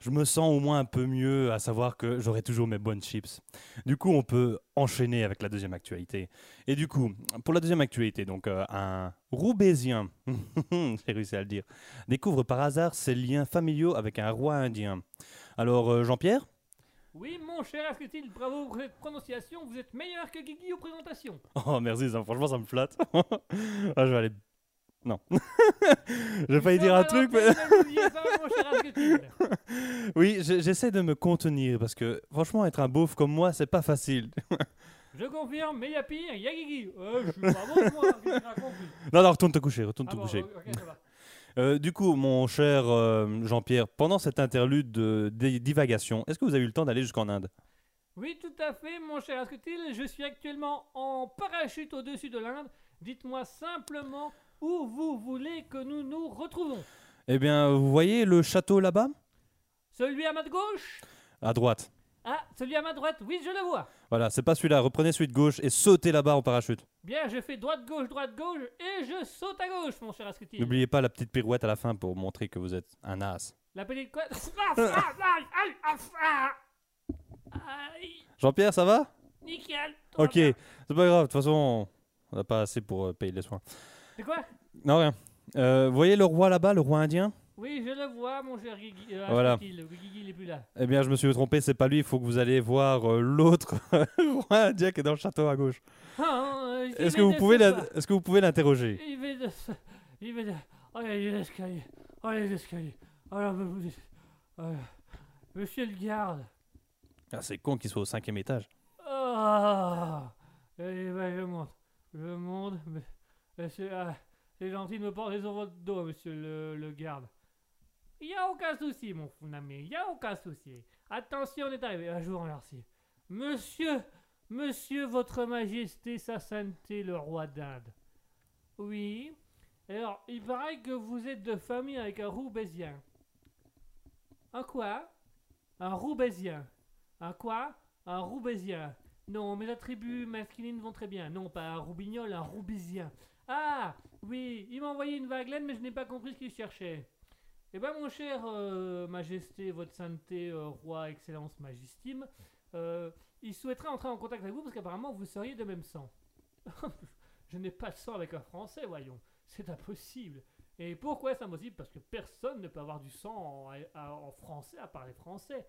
je me sens au moins un peu mieux à savoir que j'aurai toujours mes bonnes chips. Du coup, on peut enchaîner avec la deuxième actualité. Et du coup, pour la deuxième actualité, donc euh, un Roubaisien, j'ai réussi à le dire, découvre par hasard ses liens familiaux avec un roi indien. Alors, euh, Jean-Pierre? Oui, mon cher Asketil, bravo pour cette prononciation. Vous êtes meilleur que Guigui aux présentations. Oh, merci, ça, franchement, ça me flatte. Ah, je vais aller. Non. J'ai failli dire un truc, mais. Oui, je- j'essaie de me contenir parce que franchement, être un beauf comme moi, c'est pas facile. Je confirme, mais il y a pire, il y a Guigui. Euh, je suis pas bon, moi, racontes Non, non, retourne te coucher, retourne Ah te bon, coucher. ok, ça va. Euh, du coup, mon cher euh, Jean-Pierre, pendant cette interlude de, de divagation, est-ce que vous avez eu le temps d'aller jusqu'en Inde? Oui, tout à fait, mon cher Asketil. Je suis actuellement en parachute au-dessus de l'Inde. Dites-moi simplement où vous voulez que nous nous retrouvons. Eh bien, vous voyez le château là-bas? Celui à ma gauche? À droite. Ah, celui à ma droite, oui, je le vois. Voilà, c'est pas celui-là. Reprenez celui de gauche et sautez là-bas en parachute. Bien, je fais droite-gauche, droite-gauche, et je saute à gauche, mon cher Asketil. N'oubliez pas la petite pirouette à la fin pour montrer que vous êtes un as. La petite quoi? Jean-Pierre, ça va? Nickel. Ok, c'est pas grave. De toute façon, on n'a pas assez pour euh, payer les soins. C'est quoi? Non, rien. Euh, vous voyez le roi là-bas, le roi indien? Oui, je le vois, mon cher Guigui. Euh, Voilà. Guigui, il est plus là. Eh bien, je me suis trompé, c'est pas lui. Il faut que vous allez voir euh, l'autre roi indien qui est dans le château à gauche. Ah, Est-ce que vous de pouvez la- est-ce que vous pouvez l'interroger? Il va de Il va de... Oh, il y a l'escalier. Oh, il y a l'escalier. Alors, vous Monsieur le garde. ah, C'est con qu'il soit au cinquième étage. Ah bah, je monte. Je monte. Mais, c'est ah, c'est gentil de me porter sur votre dos, monsieur le, garde. Il a aucun souci, mon ami. Il a aucun souci. Attention, on est arrivé. Ah, je vous remercie. Monsieur, monsieur, votre majesté, sa sainteté, le roi d'Inde. Oui. Alors, il paraît que vous êtes de famille avec un roubaisien. Un quoi? Un roubaisien. Un quoi? Un roubaisien. Non, mes attributs masculines vont très bien. Non, pas un roubignol, un roubaisien. Ah Oui, il m'a envoyé une vaguelaine, mais je n'ai pas compris ce qu'il cherchait. Eh ben, mon cher euh, Majesté, Votre Sainteté, euh, Roi, Excellence, Magistime, euh, il souhaiterait entrer en contact avec vous parce qu'apparemment vous seriez de même sang. je n'ai pas de sang avec un Français, voyons. C'est impossible. Et pourquoi c'est impossible? Parce que personne ne peut avoir du sang en, en français à part Français.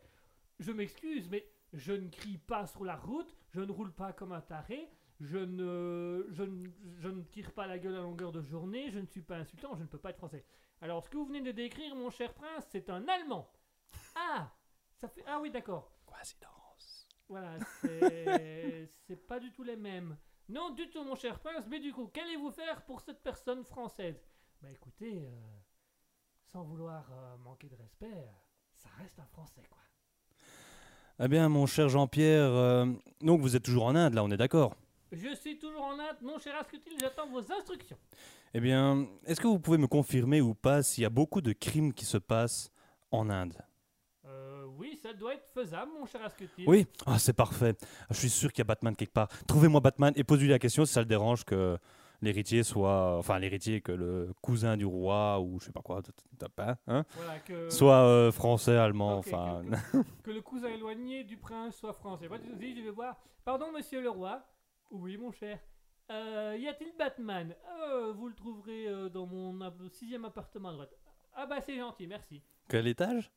Je m'excuse, mais je ne crie pas sur la route, je ne roule pas comme un taré, je ne, je, ne, je ne tire pas la gueule à longueur de journée, je ne suis pas insultant, je ne peux pas être français. Alors, ce que vous venez de décrire, mon cher prince, c'est un Allemand. Ah ça fait, Ah oui, d'accord. Coïncidence. Voilà, c'est c'est pas du tout les mêmes. Non, du tout, mon cher prince, mais du coup, qu'allez-vous faire pour cette personne française? Bah écoutez, euh, sans vouloir euh, manquer de respect, euh, ça reste un français, quoi. Eh bien, mon cher Jean-Pierre, donc vous êtes toujours en Inde, là, on est d'accord? Je suis toujours en Inde, mon cher Asketil, j'attends vos instructions. Eh bien, est-ce que vous pouvez me confirmer ou pas s'il y a beaucoup de crimes qui se passent en Inde? Euh, oui, ça doit être faisable, mon cher Asketil. Oui Ah, c'est parfait. Je suis sûr qu'il y a Batman quelque part. Trouvez-moi Batman et posez-lui la question si ça le dérange que l'héritier soit... Enfin, l'héritier, que le cousin du roi ou je sais pas quoi, t- hein, hein, Voilà, que, soit euh, français, allemand, enfin... que, que- que le cousin éloigné du prince soit français. Pas souci, je vais voir. Pardon, monsieur le roi. Oui, mon cher. Euh, y a-t-il Batman? Euh, Vous le trouverez euh, dans mon sixième appartement à droite. Ah bah c'est gentil, merci. Quel étage?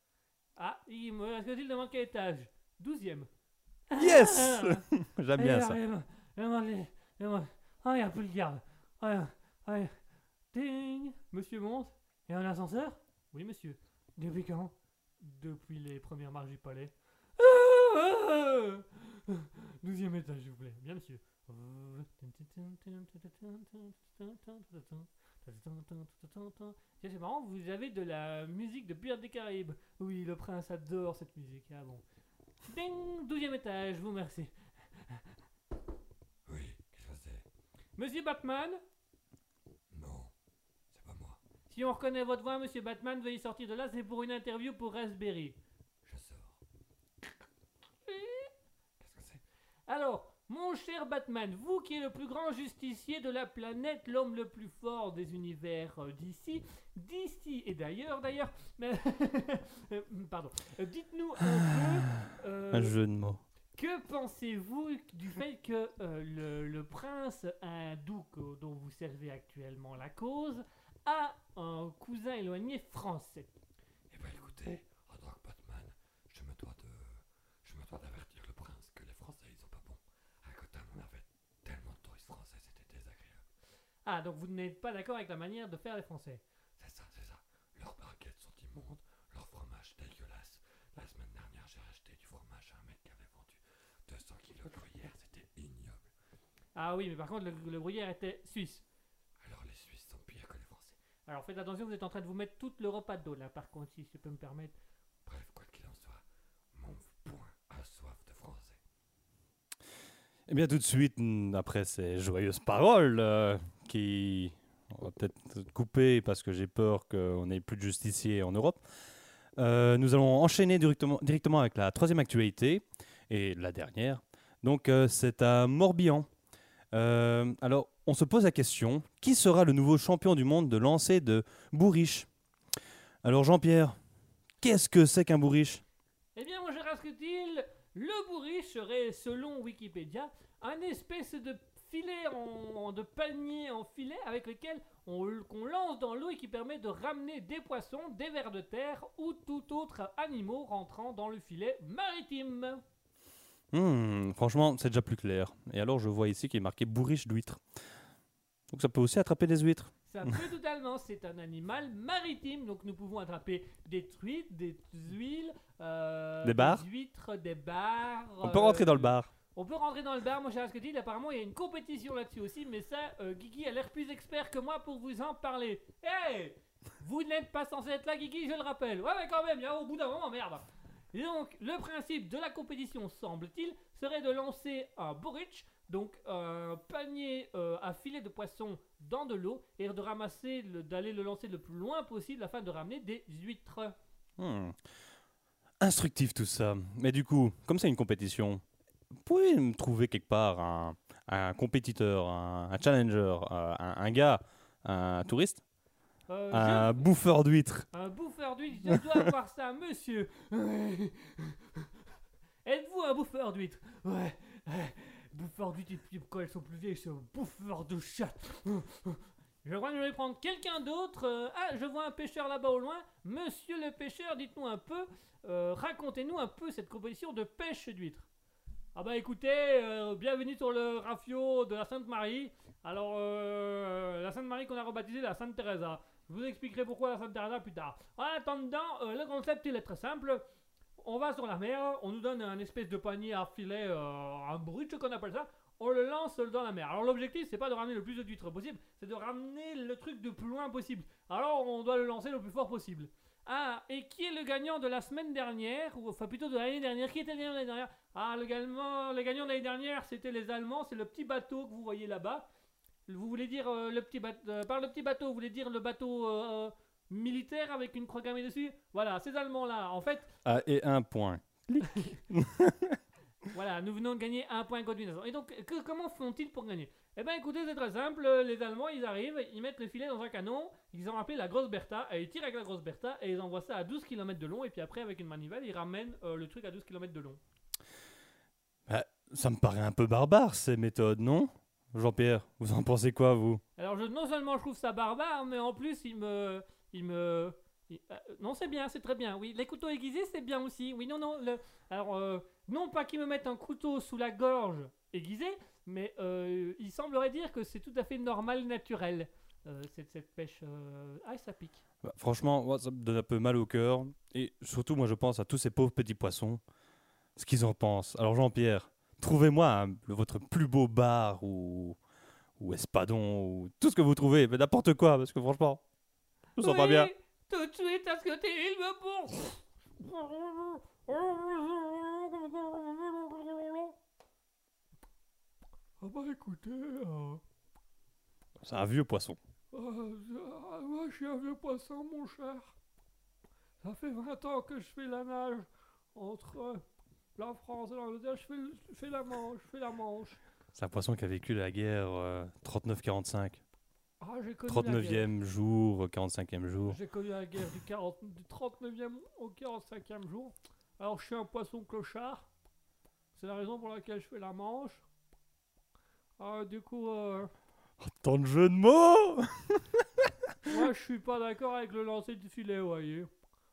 Ah, il me reste il demande quel étage? Douzième. Yes Ah, J'aime eh, bien ah, ça. eh, eh, Ah, il n'y a plus le garde. Ah, ah, Ding Monsieur monte. Et un ascenseur? Oui, monsieur. Depuis quand? Depuis les premières marches du palais. Ah Douzième étage, s'il vous plaît. Bien, monsieur. C'est marrant, vous avez de la musique de Pirates des Caraïbes. Oui, le prince adore cette musique. Ah bon. Ding Douzième étage, vous remercie. Oui, qu'est-ce que c'est? Monsieur Batman? Non, c'est pas moi. Si on reconnaît votre voix, monsieur Batman, veuillez sortir de là, c'est pour une interview pour Raspberry. Je sors. Qu'est-ce que c'est? Alors, mon cher Batman, vous qui êtes le plus grand justicier de la planète, l'homme le plus fort des univers euh, d'ici, d'ici et d'ailleurs, d'ailleurs, mais Euh, pardon, Euh, dites-nous un peu, euh, Un jeu de mots. que pensez-vous du fait que euh, le, le prince hindou dont vous servez actuellement la cause a un cousin éloigné français Eh ben écoutez, en tant que Batman, je me dois de... Je me dois d'avertir le prince que les Français, ils sont pas bons. À Gotham, on avait tellement de touristes français, c'était désagréable. Ah, donc vous n'êtes pas d'accord avec la manière de faire les Français C'est ça, c'est ça. Leurs baguettes sont immondes, leur fromage dégueulasse. La semaine dernière, j'ai acheté du fromage à un mec qui avait vendu 200 kilos de gruyère, c'était ignoble. Ah oui, mais par contre, le, le gruyère était suisse. Alors les Suisses sont pires que les Français. Alors faites attention, vous êtes en train de vous mettre toute l'Europe à dos là, par contre, si je peux me permettre. Bref, quoi qu'il en soit, mon point a soif de français. Eh bien, tout de suite, après ces joyeuses paroles euh, qui on va peut-être couper parce que j'ai peur qu'on n'ait plus de justiciers en Europe. Euh, nous allons enchaîner directement, avec la troisième actualité et la dernière. Donc, euh, c'est à Morbihan. Euh, alors, on se pose la question qui sera le nouveau champion du monde de lancer de bourriche Alors, Jean-Pierre, qu'est-ce que c'est qu'un bourriche? Eh bien, mon cher Asketil, le bourriche serait, selon Wikipédia, un espèce de filet en, de panier en filet avec lequel on, qu'on lance dans l'eau et qui permet de ramener des poissons, des vers de terre ou tout autre animaux rentrant dans le filet maritime. Hmm, Franchement, c'est déjà plus clair. Et alors, je vois ici qu'il est marqué bourriche d'huîtres. Donc, ça peut aussi attraper des huîtres. Ça peut totalement, c'est un animal maritime, donc nous pouvons attraper des truites, des huiles, euh, Des bars huîtres, des bars. On peut euh, rentrer dans le bar. On peut rentrer dans le bar, mon cher Asketil. Apparemment, il y a une compétition là-dessus aussi, mais ça, euh, Guigui a l'air plus expert que moi pour vous en parler. Hey Vous n'êtes pas censé être là, Guigui, je le rappelle. Ouais, mais quand même, y a au bout d'un moment, merde. Et donc, le principe de la compétition, semble-t-il, serait de lancer un borich, donc un panier euh, à filet de poisson dans de l'eau, et de ramasser, le- d'aller le lancer le plus loin possible afin de ramener des huîtres. Hmm. Instructif tout ça. Mais du coup, comme c'est une compétition, vous pouvez me trouver quelque part un, un compétiteur, un, un challenger, euh, un, un gars, un touriste, Euh, un bouffeur d'huîtres. Un bouffeur d'huîtres, je dois voir ça, monsieur. Êtes-vous un bouffeur d'huîtres? Ouais. Bouffeur d'huîtres, et puis quand elles sont plus vieilles, c'est un bouffeur de chat. Je crois que je vais prendre quelqu'un d'autre. Euh, Ah, je vois un pêcheur là-bas au loin. Monsieur le pêcheur, dites-nous un peu, euh, racontez-nous un peu cette compétition de pêche d'huîtres. Ah bah écoutez, euh, bienvenue sur le rafio de la Sainte-Marie. Alors, euh, la Sainte-Marie qu'on a rebaptisée la Sainte Teresa. Je vous expliquerai pourquoi la Sainte Teresa plus tard. En attendant, euh, le concept il est très simple. On va sur la mer, on nous donne un espèce de panier à filet, un brut qu'on appelle ça. On le lance dans la mer. Alors l'objectif c'est pas de ramener le plus de d'huîtres possible, c'est de ramener le truc le plus loin possible. Alors on doit le lancer le plus fort possible. Ah, et qui est le gagnant de la semaine dernière, ou enfin plutôt de l'année dernière? Qui était le gagnant de l'année dernière? Ah, le gagnant, le gagnant de l'année dernière, c'était les Allemands, c'est le petit bateau que vous voyez là-bas. Vous voulez dire euh, le petit bateau Par le petit bateau, vous voulez dire le bateau euh, militaire avec une croix gammée dessus? Voilà, ces Allemands-là, en fait, Ah, et un point. voilà, nous venons de gagner un point Godwin. Et donc, que- comment font-ils pour gagner? Eh ben, écoutez, c'est très simple. euh, Les Allemands, ils arrivent, ils mettent le filet dans un canon, ils ont appelé la grosse Bertha, et ils tirent avec la grosse Bertha, et ils envoient ça à 12 km de long, et puis après, avec une manivelle, ils ramènent euh, le truc à 12 km de long. Ça me paraît un peu barbare ces méthodes, non? Jean-Pierre, vous en pensez quoi, vous? Alors, je, non seulement je trouve ça barbare, mais en plus, il me. Il me. il- euh, non, c'est bien, c'est très bien. Oui, les couteaux aiguisés, c'est bien aussi. Oui, non, non. le- alors, euh, non pas qu'ils me mettent un couteau sous la gorge aiguisé, mais euh, il semblerait dire que c'est tout à fait normal, naturel, euh, cette, cette pêche. Ah, ça pique. Bah, Franchement, moi, ça me donne un peu mal au cœur. Et surtout, moi, je pense à tous ces pauvres petits poissons, ce qu'ils en pensent. Alors, Jean-Pierre, trouvez-moi votre plus beau bar ou, ou espadon ou tout ce que vous trouvez, mais n'importe quoi, parce que franchement, je me sens pas bien. Oui, Tout de suite, à ce que t'es il me pour. Ah bah écoutez, euh, C'est un vieux poisson. euh, ah, moi je suis un vieux poisson mon cher. Ça fait 20 ans que je fais la nage entre euh, la France l'Angleterre. Je fais, le- je fais la Manche, je fais la Manche. C'est un poisson qui a vécu la guerre euh, 39-45. Ah j'ai connu la guerre. 39e jour, 45e jour. J'ai connu la guerre du, 40 du 39e au 45e jour. Alors je suis un poisson clochard. C'est la raison pour laquelle je fais la manche. Ah, du coup, euh, Tant de jeux de mots moi je suis pas d'accord avec le lancer du filet, vous voyez.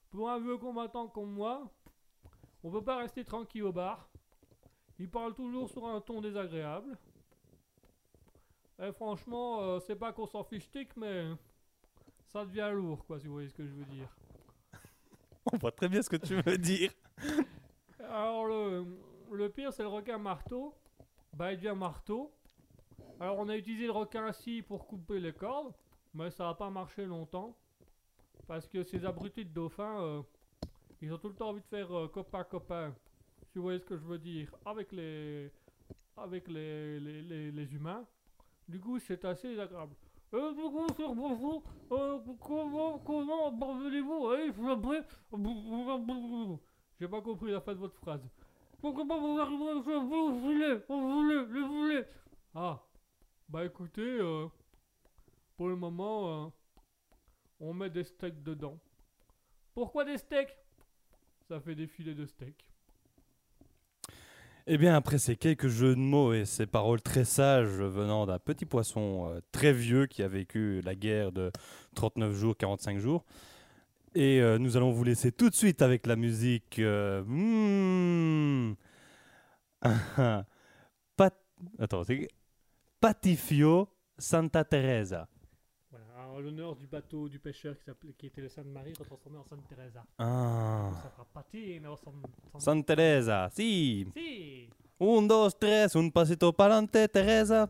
Pour un vieux combattant comme moi, on peut pas rester tranquille au bar. Il parle toujours sur un ton désagréable. Et franchement, euh, c'est pas qu'on s'en fiche tic, mais ça devient lourd, quoi, si vous voyez ce que je veux dire. On voit très bien ce que tu veux dire. Alors le, le pire c'est le requin marteau. Bah il devient marteau. Alors on a utilisé le requin scie pour couper les cordes, mais ça n'a pas marché longtemps. Parce que ces abrutis de dauphins, euh, ils ont tout le temps envie de faire euh, copain copain. Si vous voyez ce que je veux dire. Avec les avec les, les, les- les humains. Du coup c'est assez désagréable. Euh, bonjour, bonjour. Euh, comment, comment parvenez-vous échapper J'ai pas compris la fin de votre phrase. Comment vous arrivez au filet Au filet, le filet Ah, bah écoutez, euh, pour le moment, euh, on met des steaks dedans. Pourquoi des steaks? Ça fait des filets de steaks. Eh bien, après ces quelques jeux de mots et ces paroles très sages venant d'un petit poisson euh, très vieux qui a vécu la guerre de 39 jours, 45 jours, et euh, nous allons vous laisser tout de suite avec la musique. euh, hmm, Patifio Santa Teresa. En l'honneur du bateau du pêcheur qui, s'appelait- qui était le Sainte Marie retransformé en Sainte Teresa. Ah. Ça fera patino, San, San- Santa Teresa, si. Si Un, dos, tres, un pasito pa'lante, Teresa.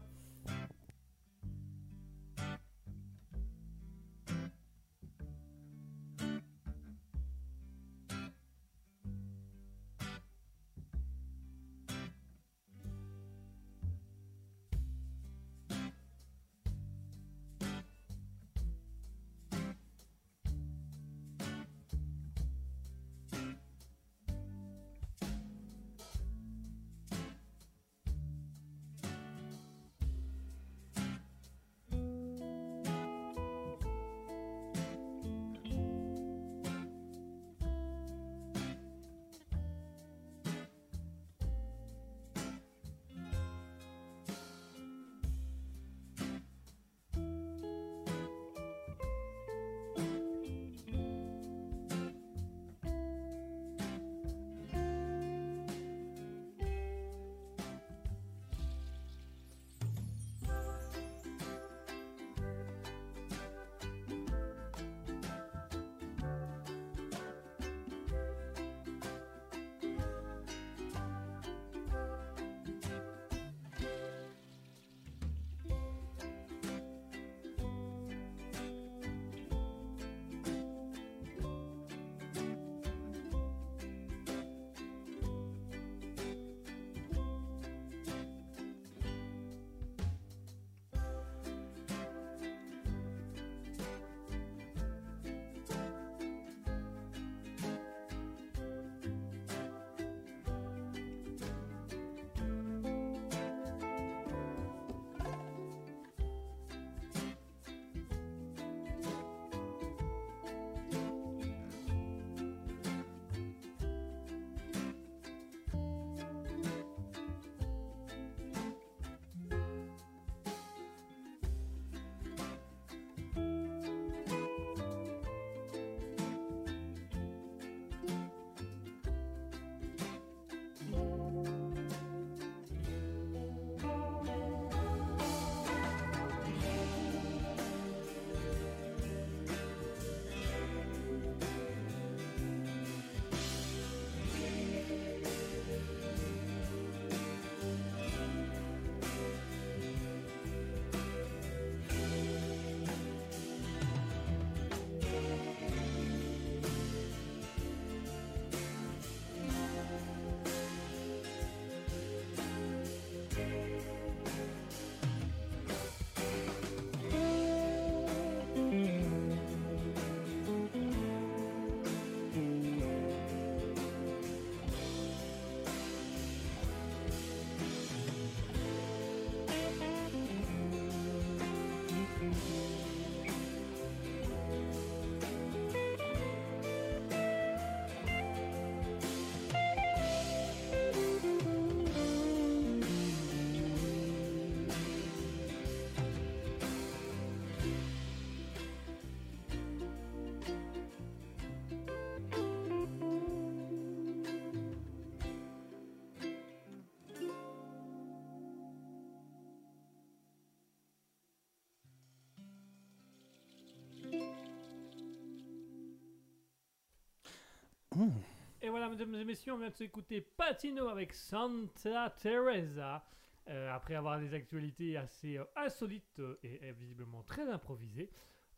Et voilà, mesdames et messieurs, on vient de s'écouter Patino avec Santa Teresa. euh, après avoir des actualités assez euh, insolites euh, et, et visiblement très improvisées.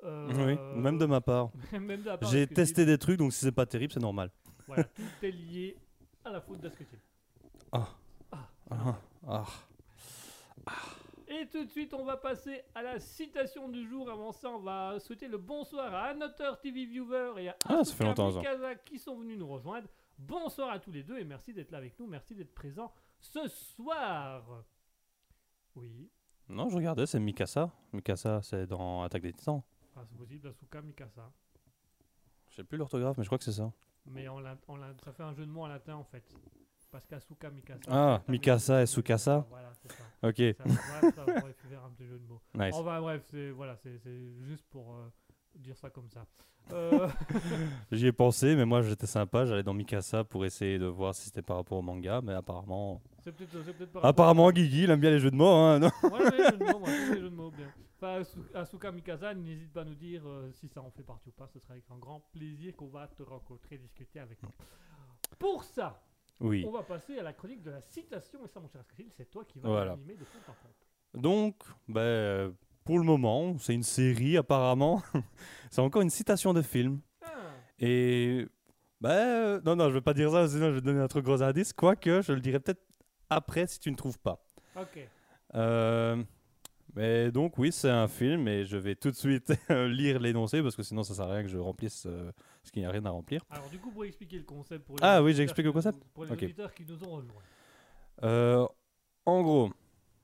Euh, Oui, même de ma part. même de la part J'ai testé des trucs, donc si c'est pas terrible, c'est normal. Voilà, tout est lié à la faute d'Asketil. Ah. Ah. Ah. Ah. Et tout de suite, on va passer à la citation du jour. Avant ça, on va souhaiter le bonsoir à un auteur TV Viewer et à Ah, qui sont venus nous rejoindre. Bonsoir à tous les deux et merci d'être là avec nous. Merci d'être présents ce soir. Oui, Non, je regardais, c'est Mikasa. Mikasa, c'est dans Attaque des Titans. ah, c'est possible, Asuka Mikasa. Je sais plus l'orthographe, mais je crois que c'est ça. Mais en lin- ça fait un jeu de mots en latin en fait. Parce qu'Asuka Mikasa. Ah, Mikasa et Tsukasa. Voilà, c'est ça. Ok, Ça, bref, ça, bref, faire un petit jeu de mots. nice. Enfin bref, c'est voilà, juste pour euh, dire ça comme ça. Euh, J'y ai pensé, mais moi j'étais sympa, j'allais dans Mikasa pour essayer de voir si c'était par rapport au manga, mais apparemment. c'est peut-être par rapport- Apparemment, Guigui, il aime bien les jeux de mots, hein, non? Ouais, ouais, jeu de mots, moi, les jeux de mots, bien. Enfin, Asu- Asuka Mikasa, n'hésite pas à nous dire euh, si ça en fait partie ou pas. Ce sera avec un grand plaisir qu'on va te rencontrer, discuter avec nous. Pour ça, Oui. on va passer à la chronique de la citation. Et ça, mon cher Askril, c'est toi qui vas Voilà. animer de en. Donc, ben, euh, pour le moment, c'est une série apparemment. c'est encore une citation de film. Ah, Et. Ben, euh, non, non, je vais pas dire ça, sinon je vais donner un trop gros indice. Quoique, je le dirai peut-être après si tu ne trouves pas. ok. Euh, mais donc, oui, c'est un film et je vais tout de suite lire l'énoncé parce que sinon, ça sert à rien que je remplisse euh, ce qu'il n'y a rien à remplir. Alors, du coup, pour expliquer le concept. Pour les Ah oui, auditeurs j'explique le qui nous- concept Pour les Ok. auditeurs qui nous ont rejoints. Euh, en gros,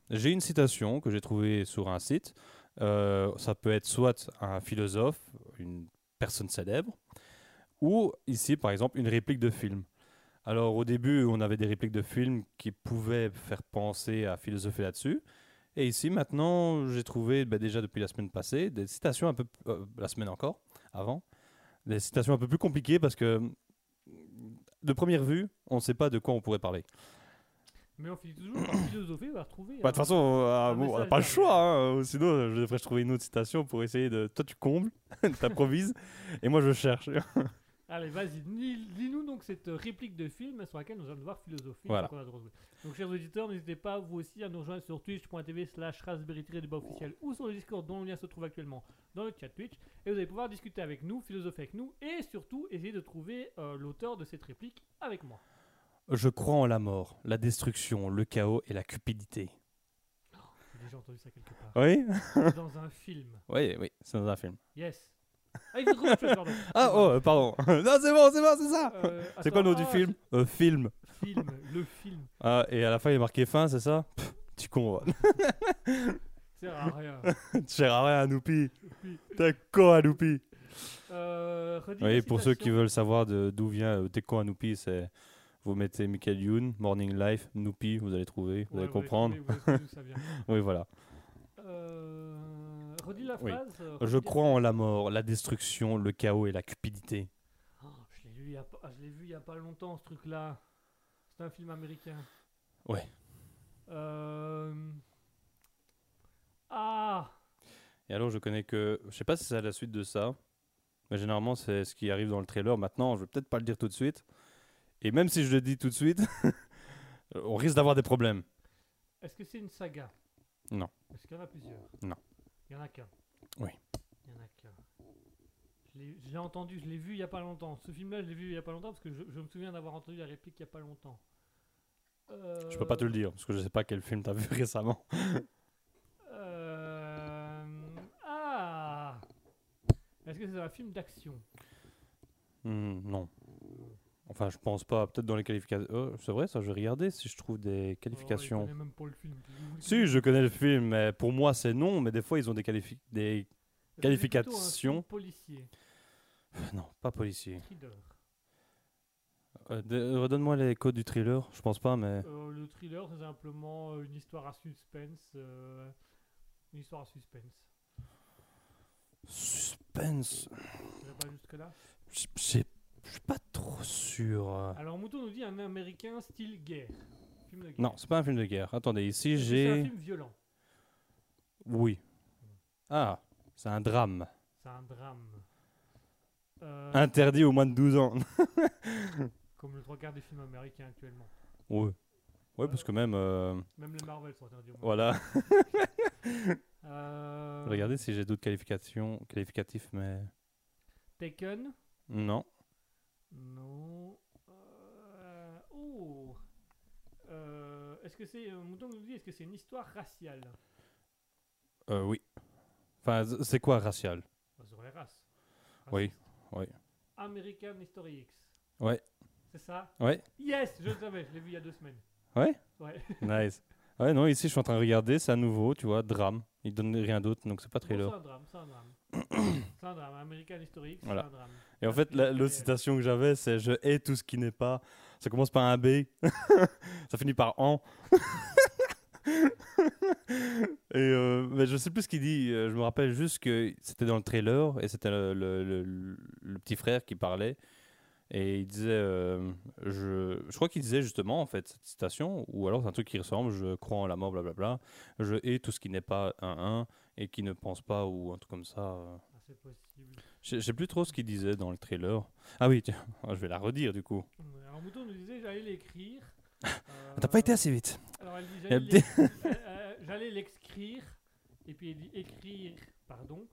j'ai une citation que j'ai trouvée sur un site. Euh, ça peut être soit un philosophe, une personne célèbre, ou ici, par exemple, une réplique de film. Alors, au début, on avait des répliques de films qui pouvaient faire penser à philosopher là-dessus. Et ici, maintenant, j'ai trouvé, bah, déjà depuis la semaine passée, des citations un peu. euh, la semaine encore, avant, des citations un peu plus compliquées parce que, de première vue, on ne sait pas de quoi on pourrait parler. Mais on finit toujours par philosopher, on va retrouver. Bah, de toute un- façon, euh, bon, on n'a pas le choix. hein, Sinon, je devrais trouver une autre citation pour essayer de. Toi, tu combles, t'improvises, et moi, je cherche. Allez, vas-y, lis-nous donc cette réplique de film sur laquelle nous allons devoir philosopher. Voilà. Donc, chers auditeurs, n'hésitez pas, vous aussi, à nous rejoindre sur twitch.tv slash débat officiel ou sur le Discord dont le lien se trouve actuellement dans le chat Twitch. Et vous allez pouvoir discuter avec nous, philosopher avec nous et surtout essayer de trouver euh, l'auteur de cette réplique avec moi. Je crois en la mort, la destruction, le chaos et la cupidité. J'ai déjà entendu ça quelque part. Oui? Dans un film. Oui, oui, c'est dans un film. Yes. Ah, pardon. Ah, oh, pardon. non, c'est bon, c'est bon, c'est ça Euh, C'est quoi le nom du ah, film Euh, Film. Film, le film. Ah, et à la fin, il est marqué fin, c'est ça Pff, Tu con, va. Sert à rien. Tu sers à rien, Noupi. Oui. T'es con, à Noupi. Euh, redis Oui, pour ceux qui citation. veulent savoir de- d'où vient euh, T'es con, à Noupi, c'est. Vous mettez Michael Youn, Morning Life, Noupi, vous allez trouver, vous Ouais, allez comprendre. trouver, vous allez trouver d'où ça vient. Oui, voilà. Euh, redis la Oui. phrase. euh, Je redis crois en la mort, la destruction, le chaos et la cupidité. Oh, je l'ai ah, je l'ai vu il y a pas longtemps ce truc-là. C'est un film américain. Ouais. Euh... Ah Et alors, je connais que. Je sais pas si c'est à la suite de ça, mais généralement, c'est ce qui arrive dans le trailer. Maintenant, je vais peut-être pas le dire tout de suite. Et même si je le dis tout de suite, on risque d'avoir des problèmes. Est-ce que c'est une saga? Non. Est-ce qu'il y en a plusieurs? Non. Il y en a qu'un. Oui. Il y en a qu'un. Je l'ai- entendu, je l'ai vu il y a pas longtemps. Ce film-là, je l'ai vu il y a pas longtemps parce que je, je me souviens d'avoir entendu la réplique il y a pas longtemps. Je peux pas te le dire, parce que je sais pas quel film t'as vu récemment. Euh... Ah Est-ce que c'est un film d'action? Hmm, non. Enfin, je pense pas. Peut-être dans les qualifications. Oh, c'est vrai, ça, je vais regarder si je trouve des Oh, qualifications. connaît même pas le film. si, je connais le film, mais pour moi, c'est non. Mais des fois, ils ont des, qualifi- film qualifications. policier, Non, pas policier. Euh, de- Redonne-moi les codes du thriller, je pense pas, mais. Euh, le thriller, c'est simplement euh, une histoire à suspense. euh, Une histoire à suspense. Suspense. Pas Je je sais- je suis pas trop sûr. euh. Alors, Mouton nous dit un américain style guerre. Film de guerre. Non, c'est pas un film de guerre. Attendez, ici que C'est un j'ai. film violent. Oui. Ah, c'est un drame. C'est un drame. Euh, Interdit aux moins de 12 ans. Comme le trois quarts des films américains actuellement. oui. Ouais, parce que même. euh, Même les Marvel sont interdits au moins. Voilà. Euh, Regardez si j'ai d'autres qualifications, qualificatifs, mais. Taken Non. Non. Euh, Oh Euh, Est-ce que c'est. euh, Mouton nous dit est-ce que c'est une histoire raciale? Euh, oui. Enfin, c'est quoi racial? Bah, Sur les races. Oui, Raciste. oui. American History X. Ouais. C'est ça? Ouais. Yes, je le savais, je l'ai vu il y a deux semaines. Ouais? Ouais. Nice. Ouais, non, ici, je suis en train de regarder, c'est à nouveau, tu vois, drame. Il donne rien d'autre, donc c'est pas trailer. c'est un drame, c'est un drame. c'est un drame. American History X, Voilà. c'est un drame. Et en fait, l'autre citation que j'avais, c'est Je hais tout ce qui n'est pas. Ça commence par un B. ça finit par en. et euh, mais je sais plus ce qu'il dit. euh, Je me rappelle juste que c'était dans le trailer et c'était le, le- le- le petit frère qui parlait. Et il disait, euh, je, je crois qu'il disait justement en fait cette citation, ou alors c'est un truc qui ressemble, je crois en la mort, blablabla. Je hais tout ce qui n'est pas un 1 et qui ne pense pas, ou un truc comme ça. euh. Ah, c'est possible. Je sais plus trop ce qu'il disait dans le trailer. Ah oui, tiens, je vais la redire du coup. Alors, Mouton nous disait j'allais l'écrire. T'as pas été assez vite. Alors, elle dit euh, euh, j'allais l'excrire. Et puis, elle dit écrire, pardon.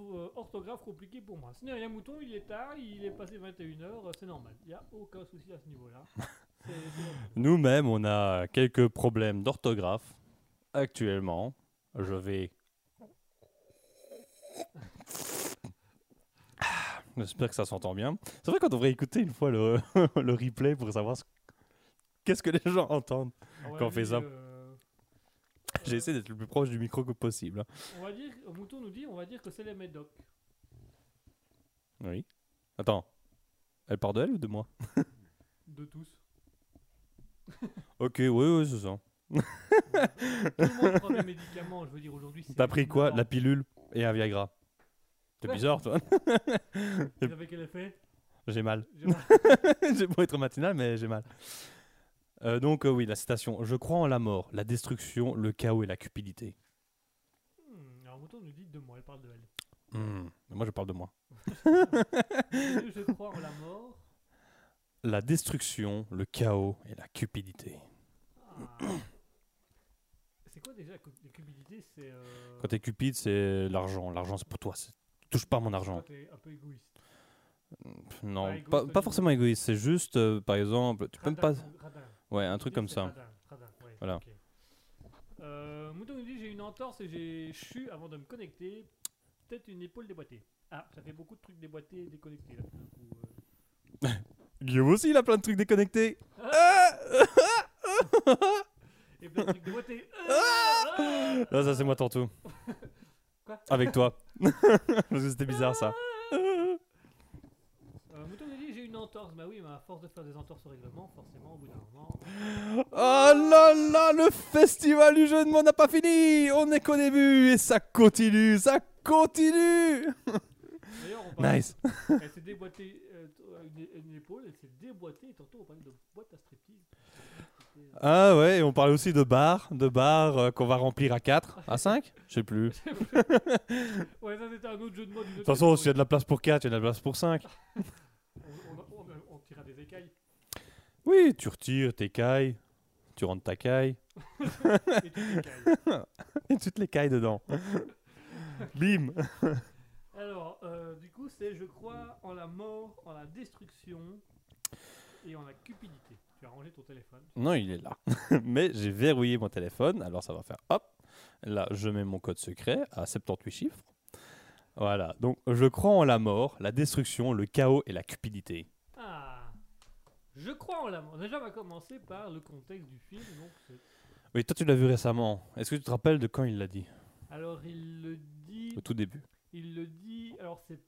Euh, orthographe compliqué pour moi. Ce n'est rien, Mouton, il est tard, il est passé 21h, c'est normal. Il n'y a aucun souci à ce niveau-là. Nous-mêmes, on a quelques problèmes d'orthographe actuellement. Je vais. Ah, J'espère que ça s'entend bien. C'est vrai qu'on devrait écouter une fois le, le replay pour savoir ce- qu'est-ce que les gens entendent. Mon Quand on fait ça. euh, J'ai essayé d'être le plus proche du micro que possible. hein. On va dire, Mouton nous dit, on va dire que c'est les médocs. Oui. Attends. Elle part de elle ou de moi? De tous. Ok, oui, oui, c'est ça. Tout le monde prend des médicaments, je veux dire, aujourd'hui. c'est T'as pris quoi? La pilule et un Viagra. Ouais. bizarre, toi. Vous savez quel effet? J'ai mal. J'ai mal. j'ai beau être matinal, mais j'ai mal. Euh, donc, euh, oui, la citation. Je crois en la mort, la destruction, le chaos et la cupidité. Hmm, alors, Mouton nous dit de moi, elle parle de elle. Hmm, Moi, je parle de moi. je crois en la mort. La destruction, le chaos et la cupidité. Ah. C'est quoi déjà la cu- la cupidité C'est. euh, Quand t'es cupide, c'est l'argent. L'argent, c'est pour toi. Touche pas mon argent. t'es un peu égoïste. Non, Pas égoïste, pas, forcément égoïste. C'est juste, euh, par exemple, tu peux même pas. Radin. Ouais, un truc comme ça. radin, radin, ouais, Voilà. Euh, Mouton nous dit j'ai une entorse et j'ai chu avant de me connecter. Peut-être une épaule déboîtée. Ah, ça fait beaucoup de trucs déboîtés et déconnectés là. tout d'un coup, euh. Guillaume aussi, il a plein de trucs déconnectés. Et plein de trucs déboîtés. Là, ça, c'est moi tantôt. Quoi? Avec toi. Parce que c'était bizarre, ça. Euh, Mouton nous dit j'ai une entorse. Bah oui, mais à force de faire des entorses au règlement, forcément, au bout d'un moment. Oh là là, le festival du jeu de mots n'a pas fini. On n'est qu'au début et ça continue, ça continue. D'ailleurs, on parle- Nice. Elle s'est déboîtée euh, t- euh, une, une épaule, elle s'est déboîtée. Et tantôt, on parlait de boîte à striptease. Ah ouais, et on parle aussi de bar, de bar euh, qu'on va remplir à 4, à 5 Je sais plus. De ouais, ça c'était un autre jeu de d'une autre toute façon, s'il y a de la place pour 4, il y a de la place pour 5. On, on, on, on tira des écailles. Oui, tu retires tes cailles, tu rentres ta caille, Et tu t'écailles. et tu te les cailles dedans. Bim Alors, euh, du coup, c'est je crois en la mort, en la destruction et en la cupidité. Tu as rangé ton téléphone. Non, il est là. Mais j'ai verrouillé mon téléphone, alors ça va faire hop. Là, je mets mon code secret à 78 chiffres. Voilà, donc je crois en la mort, la destruction, le chaos et la cupidité. Je crois en la mort. Déjà, on va commencer par le contexte du film. Donc, Oui, toi tu l'as vu récemment. Est-ce que tu te rappelles de quand il l'a dit? Alors, il le dit. Au tout début. Il le dit. Alors, c'est.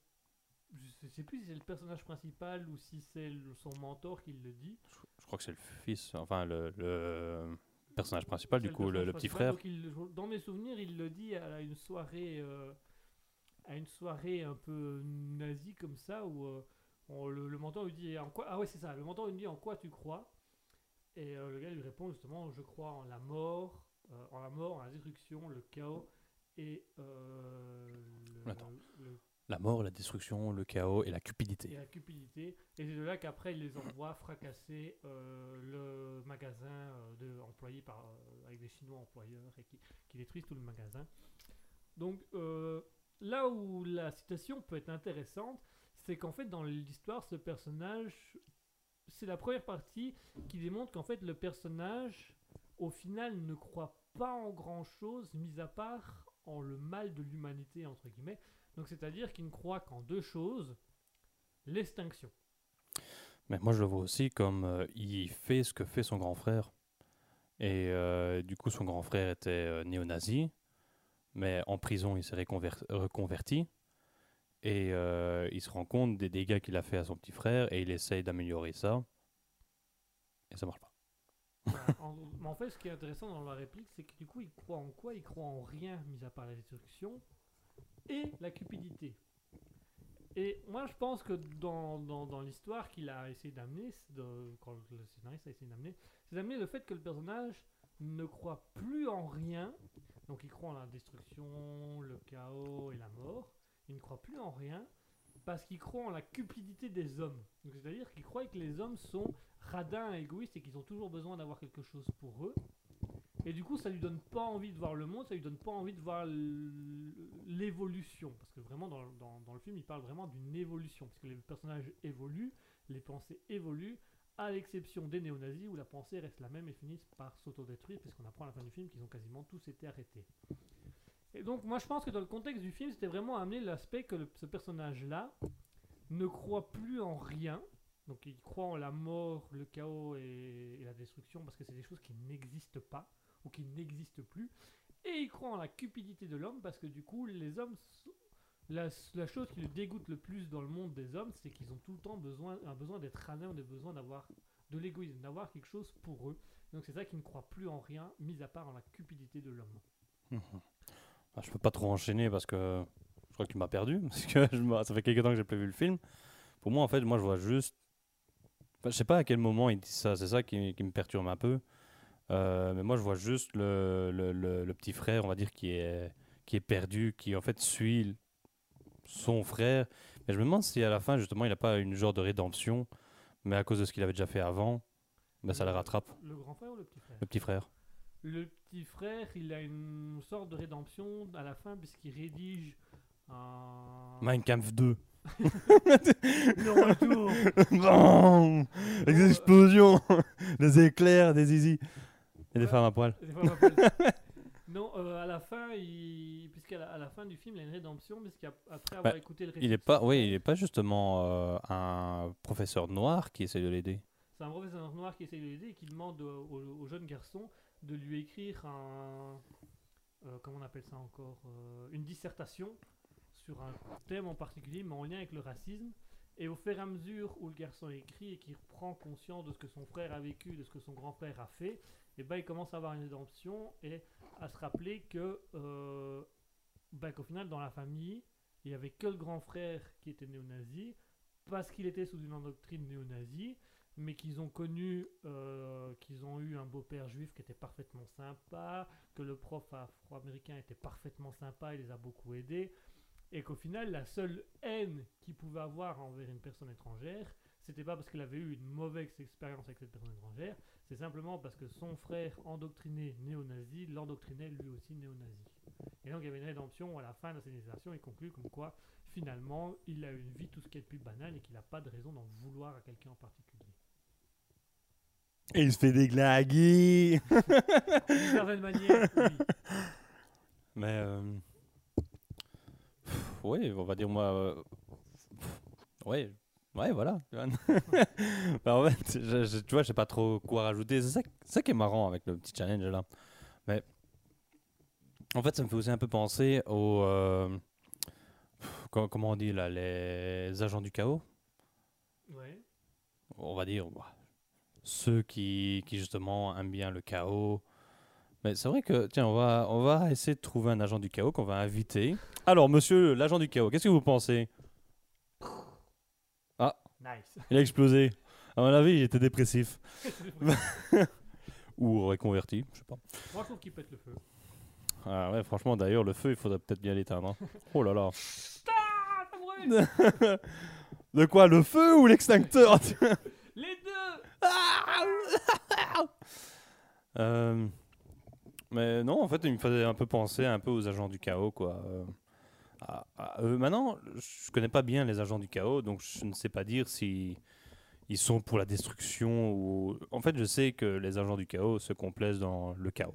Je sais plus si c'est le personnage principal ou si c'est son mentor qui le dit. Je crois que c'est le fils, enfin le, le personnage principal, du coup, le, petit frère. Donc, il- dans mes souvenirs, il le dit à une soirée, euh, à une soirée un peu nazie comme ça, où euh, on- le, le mentor lui dit en quoi Ah ouais, c'est ça. Le mentor lui dit en quoi tu crois? Et euh, le gars lui répond justement Je crois en la mort, euh, en la mort, en la destruction, le chaos et euh, le- Attends. le- La mort, la destruction, le chaos et la et cupidité. la cupidité. Et c'est de là qu'après, il les envoie fracasser le magasin de, employé par, avec des Chinois employeurs et qui, qui détruisent tout le magasin. Donc, là où la citation peut être intéressante, c'est qu'en fait, dans l'histoire, ce personnage, c'est la première partie qui démontre qu'en fait, le personnage, au final, ne croit pas en grand chose, mis à part en le mal de l'humanité, entre guillemets. Donc c'est-à-dire qu'il ne croit qu'en deux choses, l'extinction. Mais moi, je le vois aussi comme euh, il fait ce que fait son grand frère. Et euh, du coup, son grand frère était euh, néo-nazi, mais en prison, il s'est reconverti. Et euh, il se rend compte des dégâts qu'il a fait à son petit frère et il essaye d'améliorer ça. Et ça marche pas. Voilà. en, mais en fait, ce qui est intéressant dans la réplique, c'est que du coup, il croit en quoi? Il croit en rien, mis à part la destruction et la cupidité. Et moi, je pense que dans, dans, l'histoire qu'il a essayé d'amener, quand le scénariste a essayé d'amener, c'est d'amener le fait que le personnage ne croit plus en rien. Donc, il croit en la destruction, le chaos et la mort. Il ne croit plus en rien parce qu'il croit en la cupidité des hommes. C'est-à-dire qu'il croit que les hommes sont radins égoïstes et qu'ils ont toujours besoin d'avoir quelque chose pour eux. Et du coup, ça lui donne pas envie de voir le monde, ça lui donne pas envie de voir l'évolution. Parce que vraiment, dans le film, il parle vraiment d'une évolution. Parce que les personnages évoluent, les pensées évoluent, à l'exception des néo-nazis où la pensée reste la même et finissent par s'autodétruire, puisqu'on apprend à la fin du film qu'ils ont quasiment tous été arrêtés. Et donc, moi, je pense que dans le contexte du film, c'était vraiment amener l'aspect que ce personnage-là ne croit plus en rien. Donc, il croit en la mort, le chaos et, la destruction parce que c'est des choses qui n'existent pas ou qui n'existent plus. Et il croit en la cupidité de l'homme parce que du coup, les hommes. La, chose qui le dégoûte le plus dans le monde des hommes, c'est qu'ils ont tout le temps besoin, un besoin d'être radins, ont besoin d'avoir de l'égoïsme, d'avoir quelque chose pour eux. Donc c'est ça qui ne croit plus en rien, mis à part en la cupidité de l'homme. Ah, je peux pas trop enchaîner parce que je crois que tu m'as perdu. Parce que je ça fait quelques temps que j'ai pas vu le film. Pour moi, en fait, moi, je vois juste. Enfin, je sais pas à quel moment il dit ça. C'est ça qui, qui me perturbe un peu. Euh, mais moi, je vois juste le, le, le- le petit frère, on va dire, qui est, qui est perdu, qui en fait suit son frère. Mais je me demande si à la fin, justement, il n'a pas une genre de rédemption, mais à cause de ce qu'il avait déjà fait avant, ben, ça le rattrape, Le grand frère ou le petit frère? Le petit frère. Le petit frère, il a une sorte de rédemption à la fin puisqu'il rédige un... Mein Kampf 2. Le retour Avec des explosions, des éclairs, des zizi. Et des femmes à poil. Non, euh, à la fin, il... puisqu'à la, à la fin du film, il a une rédemption, puisqu'après avoir Bah, écouté le récit, Il est pas, oui, il est pas justement euh, un professeur noir qui essaie de l'aider. c'est un professeur noir qui essaie de l'aider et qui demande au, au- au jeune garçon de lui écrire un... euh, comment on appelle ça encore euh, Une dissertation sur un thème en particulier, mais en lien avec le racisme. Et au fur et à mesure où le garçon écrit et qu'il prend conscience de ce que son frère a vécu, de ce que son grand frère a fait, et ben il commence à avoir une rédemption et à se rappeler que euh, ben, qu'au final dans la famille il y avait que le grand frère qui était néo-nazi parce qu'il était sous une doctrine néo-nazie mais qu'ils ont connu euh, qu'ils ont eu un beau-père juif qui était parfaitement sympa que le prof afro-américain était parfaitement sympa il les a beaucoup aidés et qu'au final la seule haine qu'il pouvait avoir envers une personne étrangère c'était pas parce qu'il avait eu une mauvaise expérience avec cette personne étrangère c'est simplement parce que son frère endoctriné néo-nazi l'endoctrinait lui aussi néo-nazi. Et donc il y avait une rédemption à la fin de la civilisation et conclut comme quoi finalement il a une vie tout ce qui est de plus banal et qu'il n'a pas de raison d'en vouloir à quelqu'un en particulier. Et il se fait déglaguer. D'une certaine manière, oui. Mais euh, ouais, on va dire moi. euh, pff, ouais, ouais, voilà. Bah, en fait, je, je- tu vois, je sais pas trop quoi rajouter. C'est ça, qui est marrant avec le petit challenge là. Mais en fait, ça me fait aussi un peu penser aux. euh, comment on dit là, les agents du chaos. Ouais. on va dire, bah, ceux qui, qui justement aiment bien le chaos. Mais c'est vrai que, tiens, on va, on va essayer de trouver un agent du chaos qu'on va inviter. Alors, monsieur l'agent du chaos, qu'est-ce que vous pensez? Nice. Il a explosé. À mon avis, il était dépressif. Ou reconverti, je sais pas. Moi je trouve qu'il pète le feu. Ah ouais, franchement, d'ailleurs, le feu, il faudrait peut-être bien l'éteindre. hein. Oh là là. Ah, ça brûle De quoi, le feu ou l'extincteur? Euh, mais non, en fait, il me faisait un peu penser un peu aux agents du chaos, quoi. Euh, à- à eux. Maintenant, je connais pas bien les agents du chaos, donc je ne sais pas dire si ils sont pour la destruction ou. En fait, je sais que les agents du chaos se complaisent dans le chaos.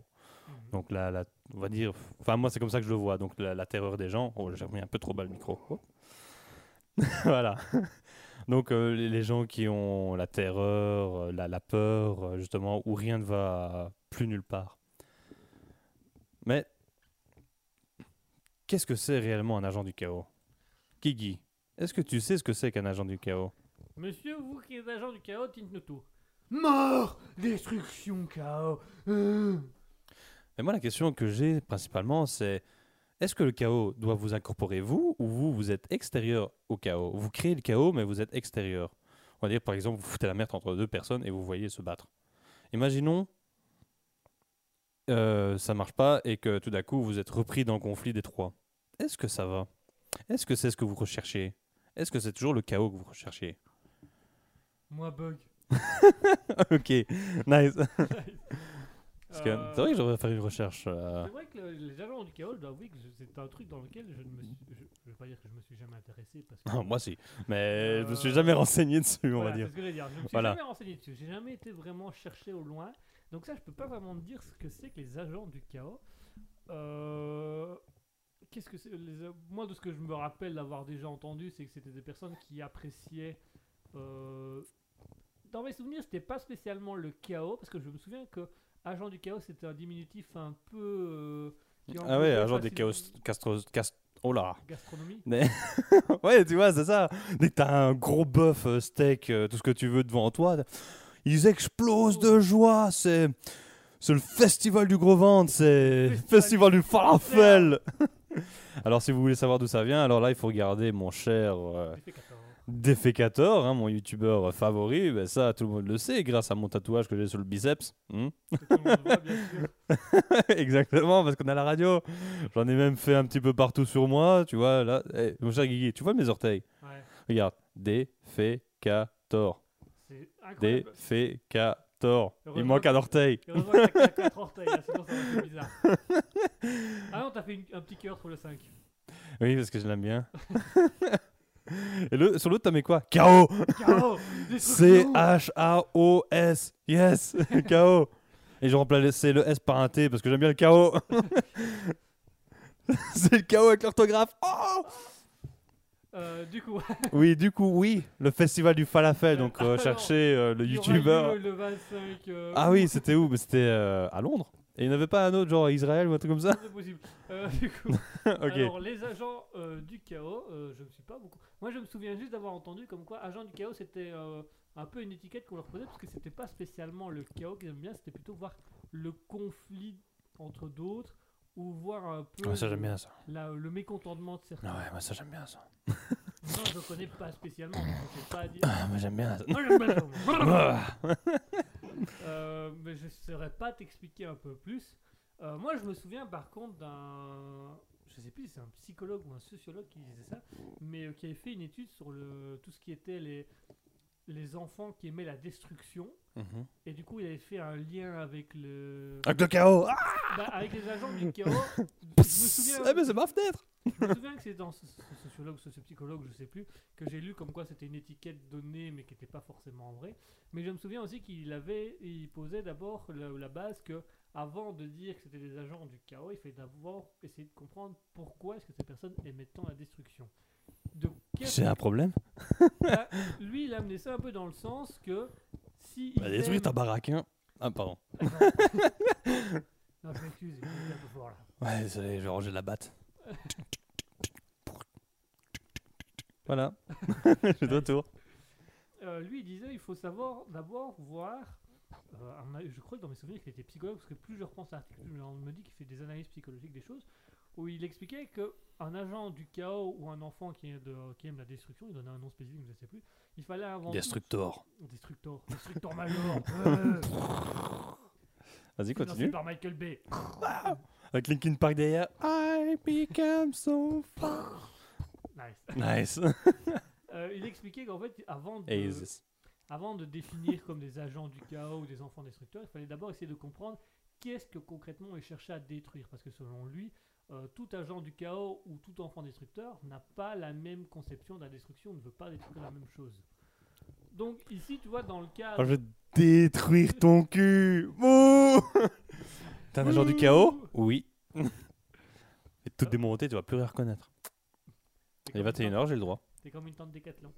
Donc la, la- on va dire, enfin moi c'est comme ça que je le vois. Donc la, la terreur des gens. Oh j'ai remis un peu trop bas le micro. Oh. voilà. Donc euh, les, gens qui ont la terreur, euh, la, la peur, euh, justement, où rien ne va plus nulle part. Mais qu'est-ce que c'est réellement un agent du chaos? Kiki, est-ce que tu sais ce que c'est qu'un agent du chaos? Monsieur, vous qui êtes agent du chaos, dites-nous tout. Mort Destruction, chaos euh. Mais moi, la question que j'ai principalement, c'est est-ce que le chaos doit vous incorporer vous ou vous, vous êtes extérieur au chaos? Vous créez le chaos, mais vous êtes extérieur. On va dire, par exemple, vous foutez la merde entre deux personnes et vous voyez se battre. Imaginons, euh, ça marche pas et que tout d'un coup, vous êtes repris dans le conflit des trois. Est-ce que ça va? Est-ce que c'est ce que vous recherchez? Est-ce que c'est toujours le chaos que vous recherchez? Moi, bug. Ok, nice. Parce que Euh, c'est vrai que je devrais faire une recherche. euh, C'est vrai que le- les agents du chaos, je dois avouer que c'est un truc dans lequel je ne me suis. Je, je vais pas dire que je me suis jamais intéressé parce que. Moi, si. Mais je me suis Euh, jamais renseigné dessus, on Voilà, va dire. C'est ce que je vais dire. Je me suis Voilà. jamais renseigné dessus. J'ai jamais été vraiment cherché au loin. Donc ça, je peux pas vraiment dire ce que c'est que les agents du chaos. Euh, Qu'est-ce que c'est les Moi, de ce que je me rappelle d'avoir déjà entendu, c'est que c'était des personnes qui appréciaient. euh, Dans mes souvenirs, c'était pas spécialement le chaos, parce que je me souviens que agent du chaos, c'était un diminutif un peu. euh, Ah ouais, agent des chaos. Castro, cast- oh là. Gastronomie. ouais, tu vois, c'est ça. Dès que t'as un gros bœuf, euh, steak, euh, tout ce que tu veux devant toi, ils explosent de joie. C'est. C'est le festival du gros ventre, c'est Festival festival du falafel. alors si vous voulez savoir d'où ça vient, alors là il faut regarder mon cher euh, J'ai fait 14. Defecator, hein, mon youtubeur favori. Ben, ça tout le monde le sait grâce à mon tatouage que j'ai sur le biceps. Hmm Que tout le monde voit, bien sûr. Exactement, parce qu'on a la radio. J'en ai même fait un petit peu partout sur moi, tu vois. Là, Eh, mon cher Guigui, tu vois mes orteils? Ouais, Regarde, Defecator. Defecator. Il manque un orteil. Heureusement que t'as 4 orteils, là, sinon ça aurait été bizarre. Ah non, t'as fait une- un petit cœur sur le 5. Oui, parce que je l'aime bien. Et le, sur l'autre, t'as mis quoi? KO Chaos. Yes KO. Et je remplace le S par un T parce que j'aime bien le KO. C'est le KO avec l'orthographe. Oh Euh, du coup, Oui, du coup, oui, le festival du falafel. Donc, euh, cherchez euh, le aura youtubeur. lieu le 25. euh, Ah oui, c'était où? C'était euh, à Londres. Et il n'y en avait pas un autre, genre à Israël ou un truc comme ça C'est possible. Euh, du coup, Ok. alors les agents euh, du chaos, euh, je ne suis pas beaucoup. Moi, je me souviens juste d'avoir entendu comme quoi agent du chaos c'était euh, un peu une étiquette qu'on leur posait parce que c'était pas spécialement le chaos qu'ils aiment bien, c'était plutôt voir le conflit entre d'autres ou voir un peu Ouais, ça, j'aime le- bien ça. la- le mécontentement de certains. Ouais, moi, ça, j'aime bien ça. Moi, je connais pas spécialement, donc je sais pas dire. Ah, moi, j'aime bien ça. Moi, j'aime bien. Ah. Euh, mais je ne saurais pas t'expliquer un peu plus. Euh, moi, je me souviens par contre d'un. Je sais plus si c'est un psychologue ou un sociologue qui disait ça, mais euh, qui avait fait une étude sur le, tout ce qui était les, les enfants qui aimaient la destruction. Mhm. Et du coup, il avait fait un lien avec le. Avec le chaos Ah Bah, avec les agents du chaos. je me souviens. Eh, mais c'est ma fenêtre Je me souviens que c'est dans ce, ce sociologue ou ce psychologue, je sais plus, que j'ai lu comme quoi c'était une étiquette donnée mais qui n'était pas forcément vraie. Mais je me souviens aussi qu'il avait, il posait d'abord la, la base que avant de dire que c'était des agents du chaos, il fallait d'abord essayer de comprendre pourquoi est-ce que ces personnes aimaient tant la destruction. C'est un problème Bah, lui, il a amené ça un peu dans le sens que si Bah, détruire ta baraque, hein. Ah, pardon. non, je m'excuse, il est un peu fort là. Ouais, désolé, je vais ranger la batte. Voilà. je suis de retour. Euh, lui, il disait il faut savoir d'abord voir. euh, un- je crois que dans mes souvenirs, qu'il était psychologue, parce que plus je repense à l'article, plus on me dit qu'il fait des analyses psychologiques des choses, où il expliquait que un agent du chaos ou un enfant qui, est de, qui aime la destruction, il donnait un nom spécifique, je ne sais plus, il fallait avant. tout- Destructor. Destructor. Destructor Major. euh, Vas-y, continue. par Michael Bay. Avec Linkin Park derrière. I become so far. Nice. Nice. Euh, il expliquait qu'en fait, avant de, Aces. avant de définir comme des agents du chaos ou des enfants destructeurs, il fallait d'abord essayer de comprendre qu'est-ce que concrètement il cherchait à détruire. Parce que selon lui, euh, tout agent du chaos ou tout enfant destructeur n'a pas la même conception de la destruction, ne veut pas détruire la même chose. Donc ici, tu vois, dans le cas... Oh, je vais détruire ton cul. Ouh T'es un agent du chaos? Oui. Et tout démonté, tu vas plus rien reconnaître. Il est comme une 21h, j'ai le droit. T'es comme une tente décathlon.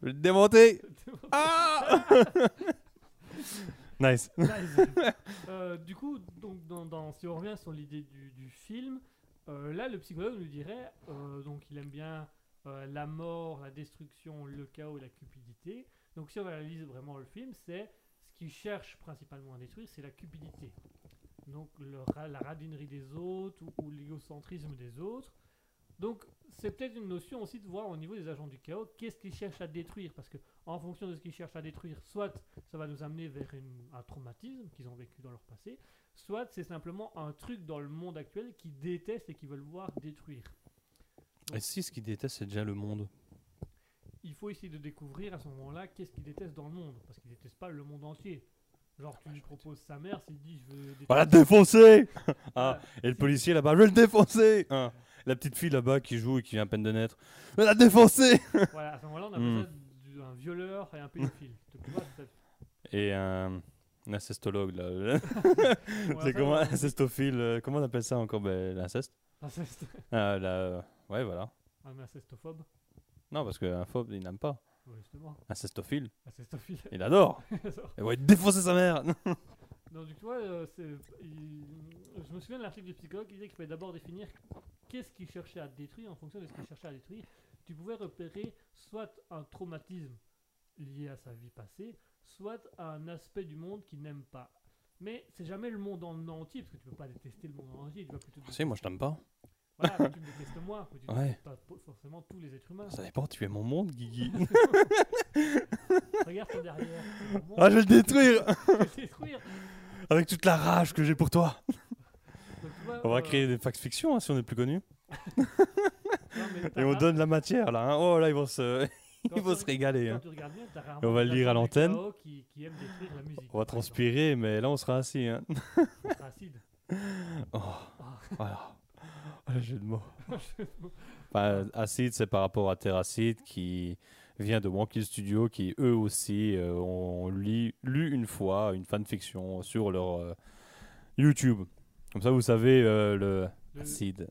Je vais démonter Ah Nice. Nice. Euh, du coup, donc, dans, dans- si on revient sur l'idée du, du film, euh, là, le psychologue nous dirait, euh, donc il aime bien euh, la mort, la destruction, le chaos et la cupidité. Donc si on analyse vraiment le film, c'est ce qu'il cherche principalement à détruire, c'est la cupidité. Donc le la radinerie des autres ou, ou l'égocentrisme des autres. Donc c'est peut-être une notion aussi de voir au niveau des agents du chaos, qu'est-ce qu'ils cherchent à détruire? Parce que en fonction de ce qu'ils cherchent à détruire, soit ça va nous amener vers une- un traumatisme qu'ils ont vécu dans leur passé, soit c'est simplement un truc dans le monde actuel qu'ils détestent et qu'ils veulent voir détruire. Et si ce qu'il déteste, c'est déjà le monde? Il faut essayer de découvrir à ce moment-là qu'est-ce qu'ils détestent dans le monde, parce qu'ils détestent pas le monde entier. Genre tu lui proposes sa mère, s'il dit je veux. On va la défoncer Ah, et le policier là-bas, je vais le défoncer Hein. La petite fille là-bas qui joue et qui vient à peine de naître, je vais la défoncer Voilà, à ce moment-là on appelle Hmm. ça du- un violeur et un pédophile. Ça- Et un, un incestologue là. c'est comment on- Incestophile, euh, comment on appelle ça encore ben, L'inceste? Inceste- ah, la- Ouais, voilà. Un incestophobe, Non, parce qu'un phobe, il n'aime pas. Ouais, justement. Incestophile, Incestophile. il adore. Il va défoncer sa mère. Donc tu vois, euh, il- je me souviens de l'article du psychologue qui disait qu'il fallait d'abord définir qu'est-ce qu'il cherchait à détruire en fonction de ce qu'il cherchait à détruire. Tu pouvais repérer soit un traumatisme lié à sa vie passée, soit un aspect du monde qu'il n'aime pas. Mais c'est jamais le monde en entier, parce que tu peux pas détester le monde en entier, tu vas plutôt si, moi je t'aime pas. Voilà, mais tu me détestes moi, mais tu Ouais. détestes pas forcément tous les êtres humains. Ça dépend, tu es mon monde, Guigui. Regarde ton derrière. monde, ah, je vais le détruire je vais le détruire. Avec toute la rage que j'ai pour toi. Donc, vois, On va euh, créer des fax fiction hein, si on est plus connu. Et on donne la matière là. hein. Oh là, ils vont se, quand ils vont se régaler. Hein. bien, Et on va le lire à l'antenne. Qui, qui. On va transpirer, mais là on sera assis. Hein. On sera acide. Oh, Ah. voilà. Le jeu de mots. Bah, acide, c'est par rapport à Terracide qui vient de Wonky Studio, qui eux aussi euh, ont lu, lu une fois une fanfiction sur leur euh, YouTube. Comme ça, vous savez euh, le Le- acide.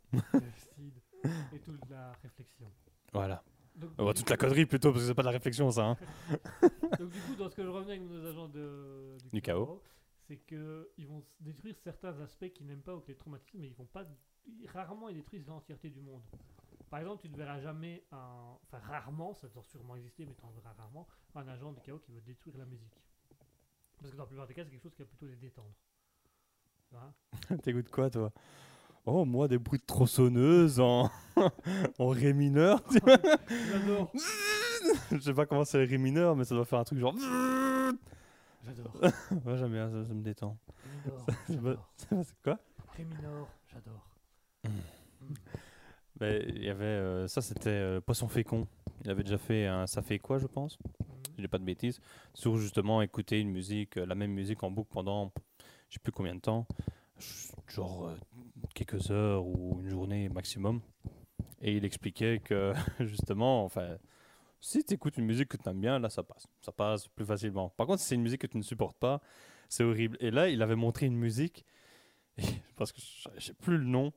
et toute la réflexion. Voilà. Donc, du toute la connerie plutôt, parce que c'est pas de la réflexion, ça. hein. Donc du coup, dans ce que je reviens avec nos agents de, Du chaos. c'est que ils vont détruire certains aspects qu'ils n'aiment pas ou que les traumatismes, mais ils vont pas. Rarement ils détruisent l'entièreté du monde. Par exemple, tu ne verras jamais un, enfin rarement, ça doit sûrement exister, mais tu en verras rarement un agent du chaos qui veut détruire la musique. Parce que dans la plupart des cas, c'est quelque chose qui va plutôt les détendre. Tu vois? T'écoutes quoi, toi? Oh, moi, des bruits de tronçonneuse en, en ré mineur. tu vois? J'adore, Je sais pas comment c'est le ré mineur, mais ça doit faire un truc genre. j'adore. Moi, j'aime bien, ça, ça me détend. J'adore, C'est quoi? Ré minor, j'adore. Ben, Il y avait. euh, ça, c'était euh, Poisson Fécond. Il avait déjà fait un Ça fait quoi, je pense? Mhm. Je dis pas de bêtises. Sur justement écouter une musique, euh, la même musique en boucle pendant je sais plus combien de temps. Genre quelques heures ou une journée maximum. Et il expliquait que justement, enfin. Si tu écoutes une musique que tu aimes bien, là ça passe. Ça passe plus facilement. Par contre, si c'est une musique que tu ne supportes pas, c'est horrible. Et là, il avait montré une musique, pense que je sais plus le nom.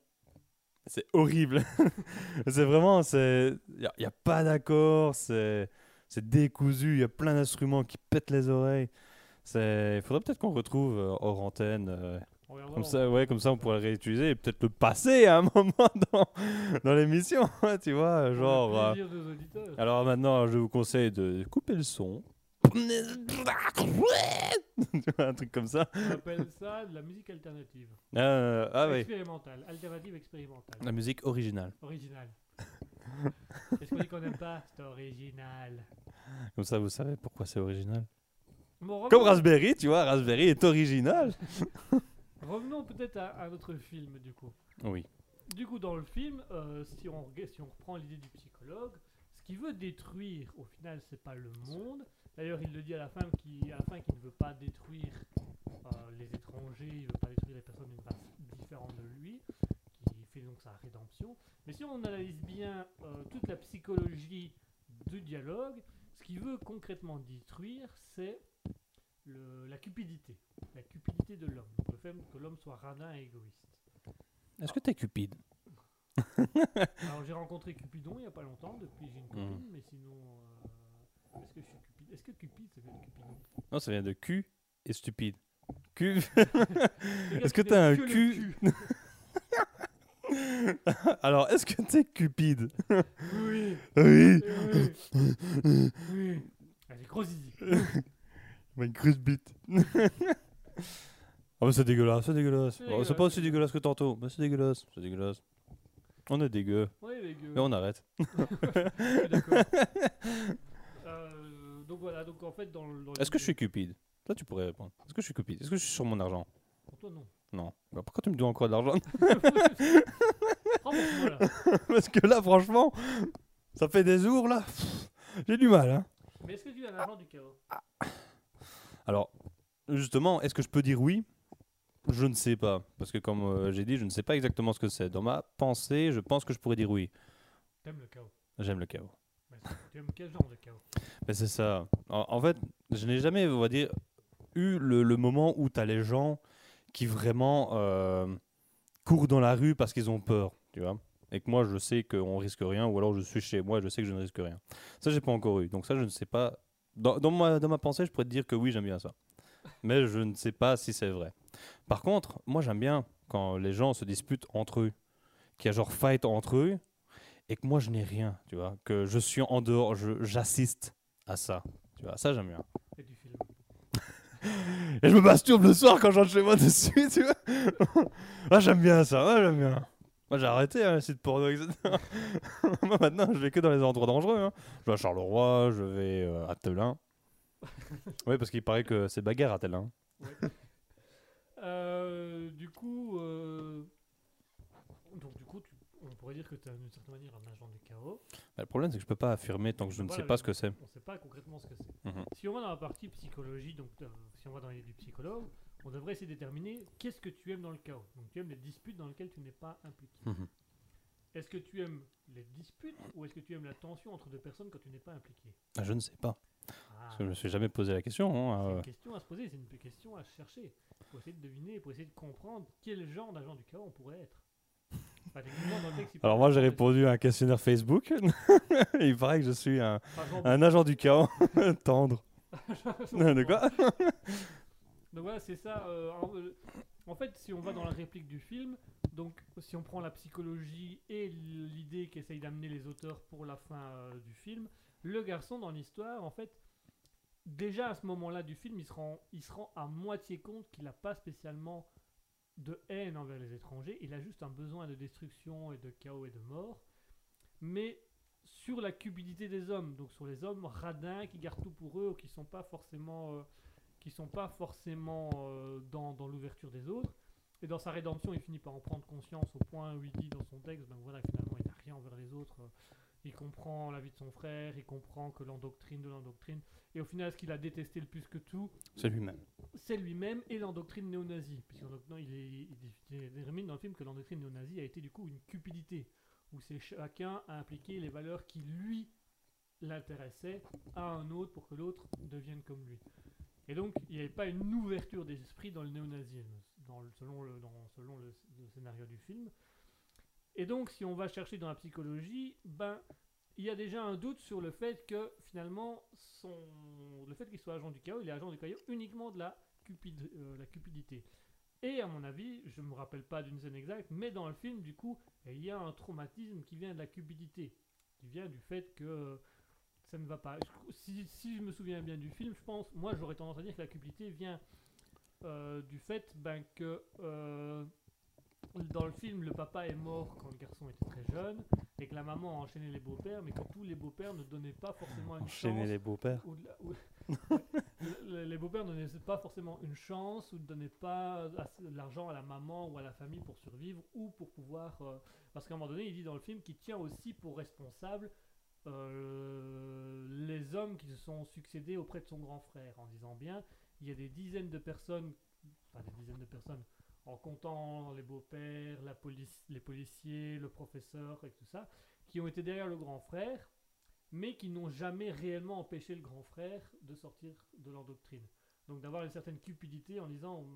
C'est horrible. c'est vraiment, c'est, il n'y a, pas d'accord, c'est, c'est décousu, il y a plein d'instruments qui pètent les oreilles. C'est, il faudrait peut-être qu'on retrouve euh, hors antenne. euh, comme ça, ouais, comme ça, on pourrait le réutiliser et peut-être le passer à un moment dans, dans l'émission, tu vois, genre. euh, alors maintenant, je vous conseille de couper le son. Un truc comme ça. On appelle ça de la musique alternative. Euh, ah oui, Expérimentale, alternative expérimentale. la musique originale. Original. Qu'est-ce qu'on dit qu'on n'aime pas? C'est original. Comme ça, vous savez pourquoi c'est original. Bon, Comme Raspberry, tu vois, Raspberry est original. Revenons peut-être à, à notre film du coup. Oui. Du coup, dans le film, euh, si, on, rega- si on reprend l'idée du psychologue, ce qu'il veut détruire, au final, c'est pas le monde. D'ailleurs, il le dit à la fin qu'il ne veut pas détruire euh, les étrangers, il veut pas détruire les personnes d'une race différente de lui, qui fait donc sa rédemption. Mais si on analyse bien euh, toute la psychologie du dialogue, ce qu'il veut concrètement détruire, c'est la cupidité. La cupidité de l'homme. Le fait que l'homme soit radin et égoïste. Est-ce que t'es cupide Alors j'ai rencontré Cupidon il n'y a pas longtemps, depuis j'ai une copine, Mhm. mais sinon... euh, Est-ce que je suis cupide? Est-ce que Cupide, ça vient de Cupidon Non, ça vient de cul et stupide. Gars, Est-ce que t'as un cul Alors, est-ce que t'es cupide Oui, Oui. oui, oui. Gros zizi. Ma grosse bite. Oh, mais c'est dégueulasse, c'est dégueulasse. C'est pas aussi dégueulasse que tantôt. Mais c'est dégueulasse, c'est dégueulasse. On est dégueu. Oui, les gueux. Mais on arrête. Je suis d'accord. Donc voilà, donc en fait dans le... dans Est-ce que je suis cupide? Toi, tu pourrais répondre. Est-ce que je suis cupide? Est-ce que je suis sur mon argent? Pour toi non. Non. Bah, pourquoi tu me dois encore de l'argent? Parce que là, franchement, ça fait des jours, là. J'ai du mal, hein. Mais est-ce que tu as l'argent du chaos? Alors, justement, est-ce que je peux dire oui? Je ne sais pas. Parce que comme euh, j'ai dit, je ne sais pas exactement ce que c'est. Dans ma pensée, je pense que je pourrais dire oui. T'aimes le chaos. J'aime le chaos. Tu aimes quel genre de chaos? Mais c'est ça. En, fait, je n'ai jamais, on va dire, eu le, moment où tu as les gens qui vraiment euh, courent dans la rue parce qu'ils ont peur, tu vois? Et que moi, je sais qu'on risque rien, ou alors je suis chez moi, je sais que je ne risque rien. Ça, j'ai pas encore eu. Donc ça, je ne sais pas. Dans, dans ma, dans ma pensée, je pourrais te dire que oui, j'aime bien ça. Mais je ne sais pas si c'est vrai. Par contre, moi, j'aime bien quand les gens se disputent entre eux, qu'il y a genre fight entre eux, et que moi, je n'ai rien, tu vois. Que je suis en dehors, j'assiste à ça. Tu vois, ça, j'aime bien. Et du film Et je me masturbe le soir quand je rentre chez moi dessus, tu vois. ah, j'aime bien ça, ouais, j'aime bien. Moi, j'ai arrêté hein, les sites porno, etc. moi, maintenant, je vais que dans les endroits dangereux. hein. Je vais à Charleroi, je vais euh, à Telin. oui, parce qu'il paraît que c'est bagarre à Telin. Euh, du coup, euh, donc du coup, tu- on pourrait dire que tu es d'une certaine manière un agent du chaos. Bah, Le problème, c'est que je peux pas affirmer tant que je ne sais pas ce que c'est. On ne sait pas concrètement ce que c'est. Mhm. Si on va dans la partie psychologie, donc euh, si on va dans l'idée du psychologue, on devrait essayer de déterminer qu'est-ce que tu aimes dans le chaos. Donc tu aimes les disputes dans lesquelles tu n'es pas impliqué. Mhm. Est-ce que tu aimes les disputes ou est-ce que tu aimes la tension entre deux personnes quand tu n'es pas impliqué? Ah, Je ne sais pas. Ah, Parce que je me suis jamais posé la question. hein, C'est euh. une question à se poser, c'est une question à chercher. Pour essayer de deviner, pour essayer de comprendre quel genre d'agent du chaos on pourrait être. Enfin, techniquement, dans le texte, il Alors moi, j'ai répondu à un questionnaire Facebook. il paraît que je suis un, agent du chaos tendre. De quoi Donc voilà, c'est ça. euh, en, euh, en fait, si on va dans la réplique du film, donc si on prend la psychologie et l'idée qu'essayent d'amener les auteurs pour la fin euh, du film, le garçon dans l'histoire, en fait, déjà à ce moment-là du film, il se rend, il se rend à moitié compte qu'il n'a pas spécialement de haine envers les étrangers, il a juste un besoin de destruction et de chaos et de mort. Mais sur la cupidité des hommes, donc sur les hommes radins qui gardent tout pour eux ou qui sont pas forcément, euh, qui sont pas forcément euh, dans, dans l'ouverture des autres. Et dans sa rédemption, il finit par en prendre conscience au point où il dit dans son texte, ben voilà, finalement, il n'a rien envers les autres. euh, Il comprend la vie de son frère, il comprend que l'endoctrine de l'endoctrine. Et au final, ce qu'il a détesté le plus que tout, C'est lui-même. c'est lui-même et l'endoctrine néo-nazie. Puisqu'il il, est- il détermine dans le film que l'endoctrine néo-nazie a été du coup une cupidité, où c'est chacun a impliqué les valeurs qui lui l'intéressaient à un autre pour que l'autre devienne comme lui. Et donc, il n'y avait pas une ouverture d'esprit dans le néo-nazisme, dans le- selon, le, dans- selon le, le scénario du film. Et donc, si on va chercher dans la psychologie, ben, il y a déjà un doute sur le fait que finalement, le fait qu'il soit agent du chaos, il est agent du chaos uniquement de la, euh, cupidité. Et à mon avis, je ne me rappelle pas d'une scène exacte, mais dans le film, du coup, il y a un traumatisme qui vient de la cupidité, qui vient du fait que ça ne va pas. Si je me souviens bien du film, je pense, moi j'aurais tendance à dire que la cupidité vient euh, du fait ben, que euh, dans le film, le papa est mort quand le garçon était très jeune, et que la maman a enchaîné les beaux-pères, mais que tous les beaux-pères ne donnaient pas forcément une Enchaîner chance les beaux-pères. ou la- les beaux-pères ne donnaient pas forcément une chance ou ne donnaient pas de l'argent à la maman ou à la famille pour survivre ou pour pouvoir. euh, parce qu'à un moment donné, il dit dans le film qu'il tient aussi pour responsable euh, les hommes qui se sont succédés auprès de son grand frère, en disant bien il y a des dizaines de personnes, enfin des dizaines de personnes, en comptant les beaux-pères, les policiers, le professeur et tout ça, qui ont été derrière le grand frère mais qui n'ont jamais réellement empêché le grand frère de sortir de leur doctrine. Donc d'avoir une certaine cupidité en disant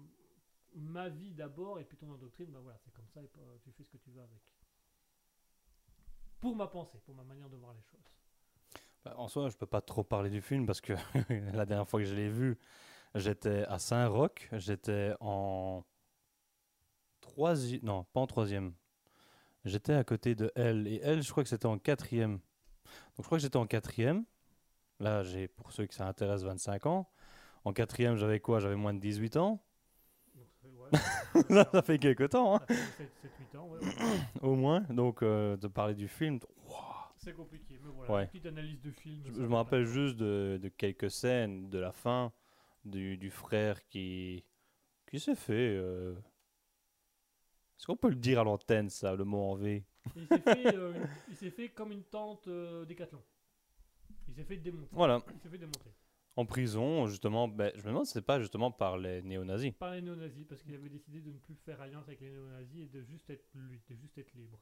ma vie d'abord et puis ton doctrine, bah voilà, c'est comme ça et tu fais ce que tu veux avec. Pour ma pensée, pour ma manière de voir les choses. Bah, en soi, je peux pas trop parler du film parce que la dernière fois que je l'ai vu, j'étais à Saint-Roch, j'étais en troisième, non, pas en troisième. J'étais à côté de elle et elle, je crois que c'était en quatrième. Donc je crois que j'étais en quatrième. Là, j'ai pour ceux qui ça intéresse 25 ans. En quatrième, j'avais quoi? J'avais moins de 18 ans. Donc ça fait, ouais, ça, ça fait quelques temps, hein, ça fait 7-8 ans, ouais, ouais. au moins. Donc euh, de parler du film, C'est compliqué, mais voilà, une petite analyse de film. Je, me rappelle juste de, de quelques scènes de la fin du, du frère qui, qui s'est fait. euh, Est-ce qu'on peut le dire à l'antenne, ça, le mot en V? Il s'est fait, euh, une- il s'est fait comme une tente euh, décathlon. Il s'est fait démonter. Voilà. Il s'est fait démonter. En prison, justement, ben, je me demande si c'est pas justement par les néo-nazis. Par les néo-nazis, parce qu'il avait décidé de ne plus faire alliance avec les néo-nazis et de juste être lui, de juste être libre.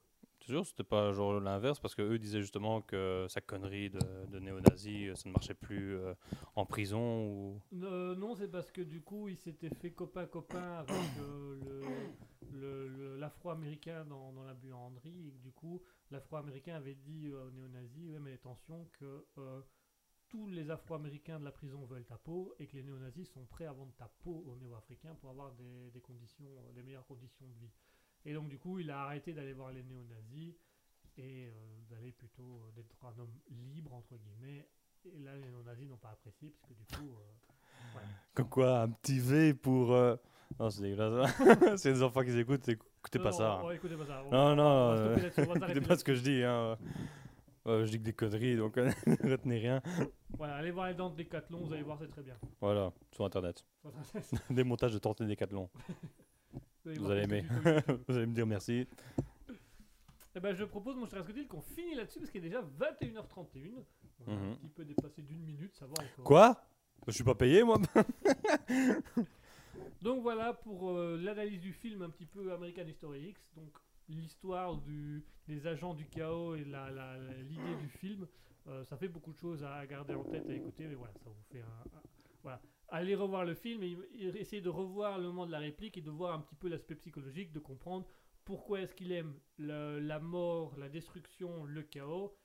Tu sûr c'était pas genre l'inverse parce que eux disaient justement que sa connerie de, de néo-nazis, euh, ça ne marchait plus euh, en prison ou. Euh, non, c'est parce que du coup, il s'était fait copain-copain avec euh, l'afro-américain dans, la buanderie. Et du coup, l'afro-américain avait dit aux néo-nazis Ouais, mais attention, que tous les afro-américains de la prison veulent ta peau et que les néo-nazis sont prêts à vendre ta peau aux néo-africains pour avoir des, des conditions, des meilleures conditions de vie. Et donc, du coup, il a arrêté d'aller voir les néo-nazis et euh, d'aller plutôt euh, d'être un homme libre, entre guillemets. Et là, les néo-nazis n'ont pas apprécié, puisque du coup. euh. Comme quoi, un petit V pour. euh, Non, c'est dégueulasse. c'est des enfants qui écoutent, écoutez pas Non, ça. on- on- écoutez pas ça. On- Non, on non, on écoutez pas ce que je dis. Hein. Euh, je dis que des conneries, donc ne retenez rien. Voilà, allez voir les dents de Decathlon, vous allez voir, c'est très bien. Voilà, sur internet. Vous Des montages de tentes et décathlon. Allez Vous allez quelques aimer. Vous allez me dire merci. Eh ben, je propose, mon cher Ascotil, qu'on finit là-dessus parce qu'il est déjà 21h31. On a un Mhm. petit peu dépassé d'une minute, ça va encore. Quoi? Je suis pas payé, moi Donc voilà pour euh, l'analyse du film un petit peu American History X. Donc l'histoire du, des agents du chaos et la- la- la- l'idée du film. Euh, ça fait beaucoup de choses à garder en tête, à écouter, mais voilà, ça vous fait un. un- voilà. Allez revoir le film et, essayer de revoir le moment de la réplique et de voir un petit peu l'aspect psychologique, de comprendre pourquoi est-ce qu'il aime la mort, la destruction, le chaos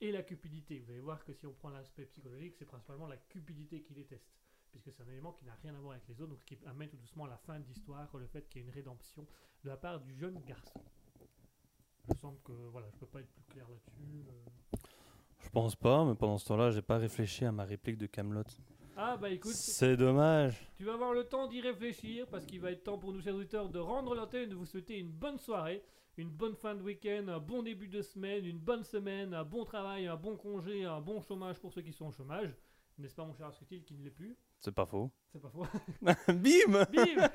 et la cupidité. Vous allez voir que si on prend l'aspect psychologique, c'est principalement la cupidité qu'il déteste puisque c'est un élément qui n'a rien à voir avec les autres, donc qui amène tout doucement à la fin de l'histoire, le fait qu'il y ait une rédemption de la part du jeune garçon. Il me semble que voilà, je peux pas être plus clair là-dessus. euh. Je pense pas, mais pendant ce temps-là, j'ai pas réfléchi à ma réplique de Camelot. Ah bah écoute, C'est dommage. tu vas avoir le temps d'y réfléchir parce qu'il va être temps pour nous, chers auditeurs, de rendre l'antenne et de vous souhaiter une bonne soirée, une bonne fin de week-end, un bon début de semaine, une bonne semaine, un bon travail, un bon congé, un bon chômage pour ceux qui sont au chômage. N'est-ce pas mon cher Ascutil qui ne l'est plus? C'est pas faux. C'est pas faux. Bim Bim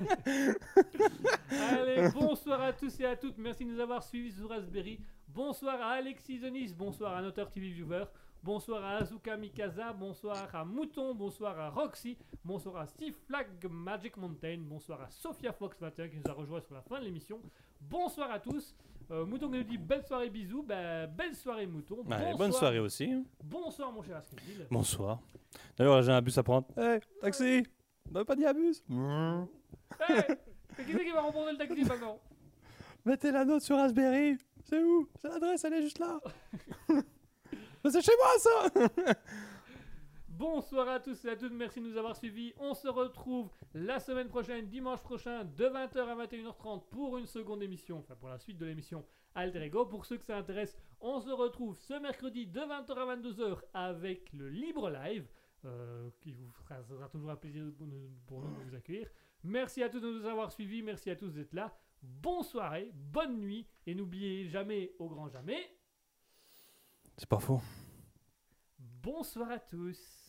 Allez, bonsoir à tous et à toutes. Merci de nous avoir suivis sur Raspberry. Bonsoir à Alexis Denis. Bonsoir à Noteur TV Viewer. Bonsoir à Azuka Mikasa. Bonsoir à Mouton. Bonsoir à Roxy. Bonsoir à Steve Flag Magic Mountain. Bonsoir à Sophia Fox 21 qui nous a rejoint sur la fin de l'émission. Bonsoir à tous. Euh, Mouton qui nous dit belle soirée, bisous. Ben, belle soirée, Mouton. Allez, Bonsoir. bonne soirée aussi. Bonsoir, mon cher Asketil. Bonsoir. D'ailleurs, j'ai un bus à prendre. Hey, taxi On n'avait pas dit un bus Hey Mais qui c'est qui va remporter le taxi maintenant Mettez la note sur Raspberry. C'est où? C'est l'adresse, elle est juste là. C'est chez moi, ça Bonsoir à tous et à toutes, merci de nous avoir suivis. On se retrouve la semaine prochaine, dimanche prochain, de 20h à 21h30 pour une seconde émission, enfin pour la suite de l'émission Alter Ego. Pour ceux que ça intéresse, on se retrouve ce mercredi de 20h à 22h avec le Libre Live, euh, qui vous fera, sera toujours un plaisir pour nous, pour nous de vous accueillir. Merci à tous de nous avoir suivis, merci à tous d'être là. Bonne soirée, bonne nuit, et n'oubliez jamais, au grand jamais, C'est pas faux. bonsoir à tous.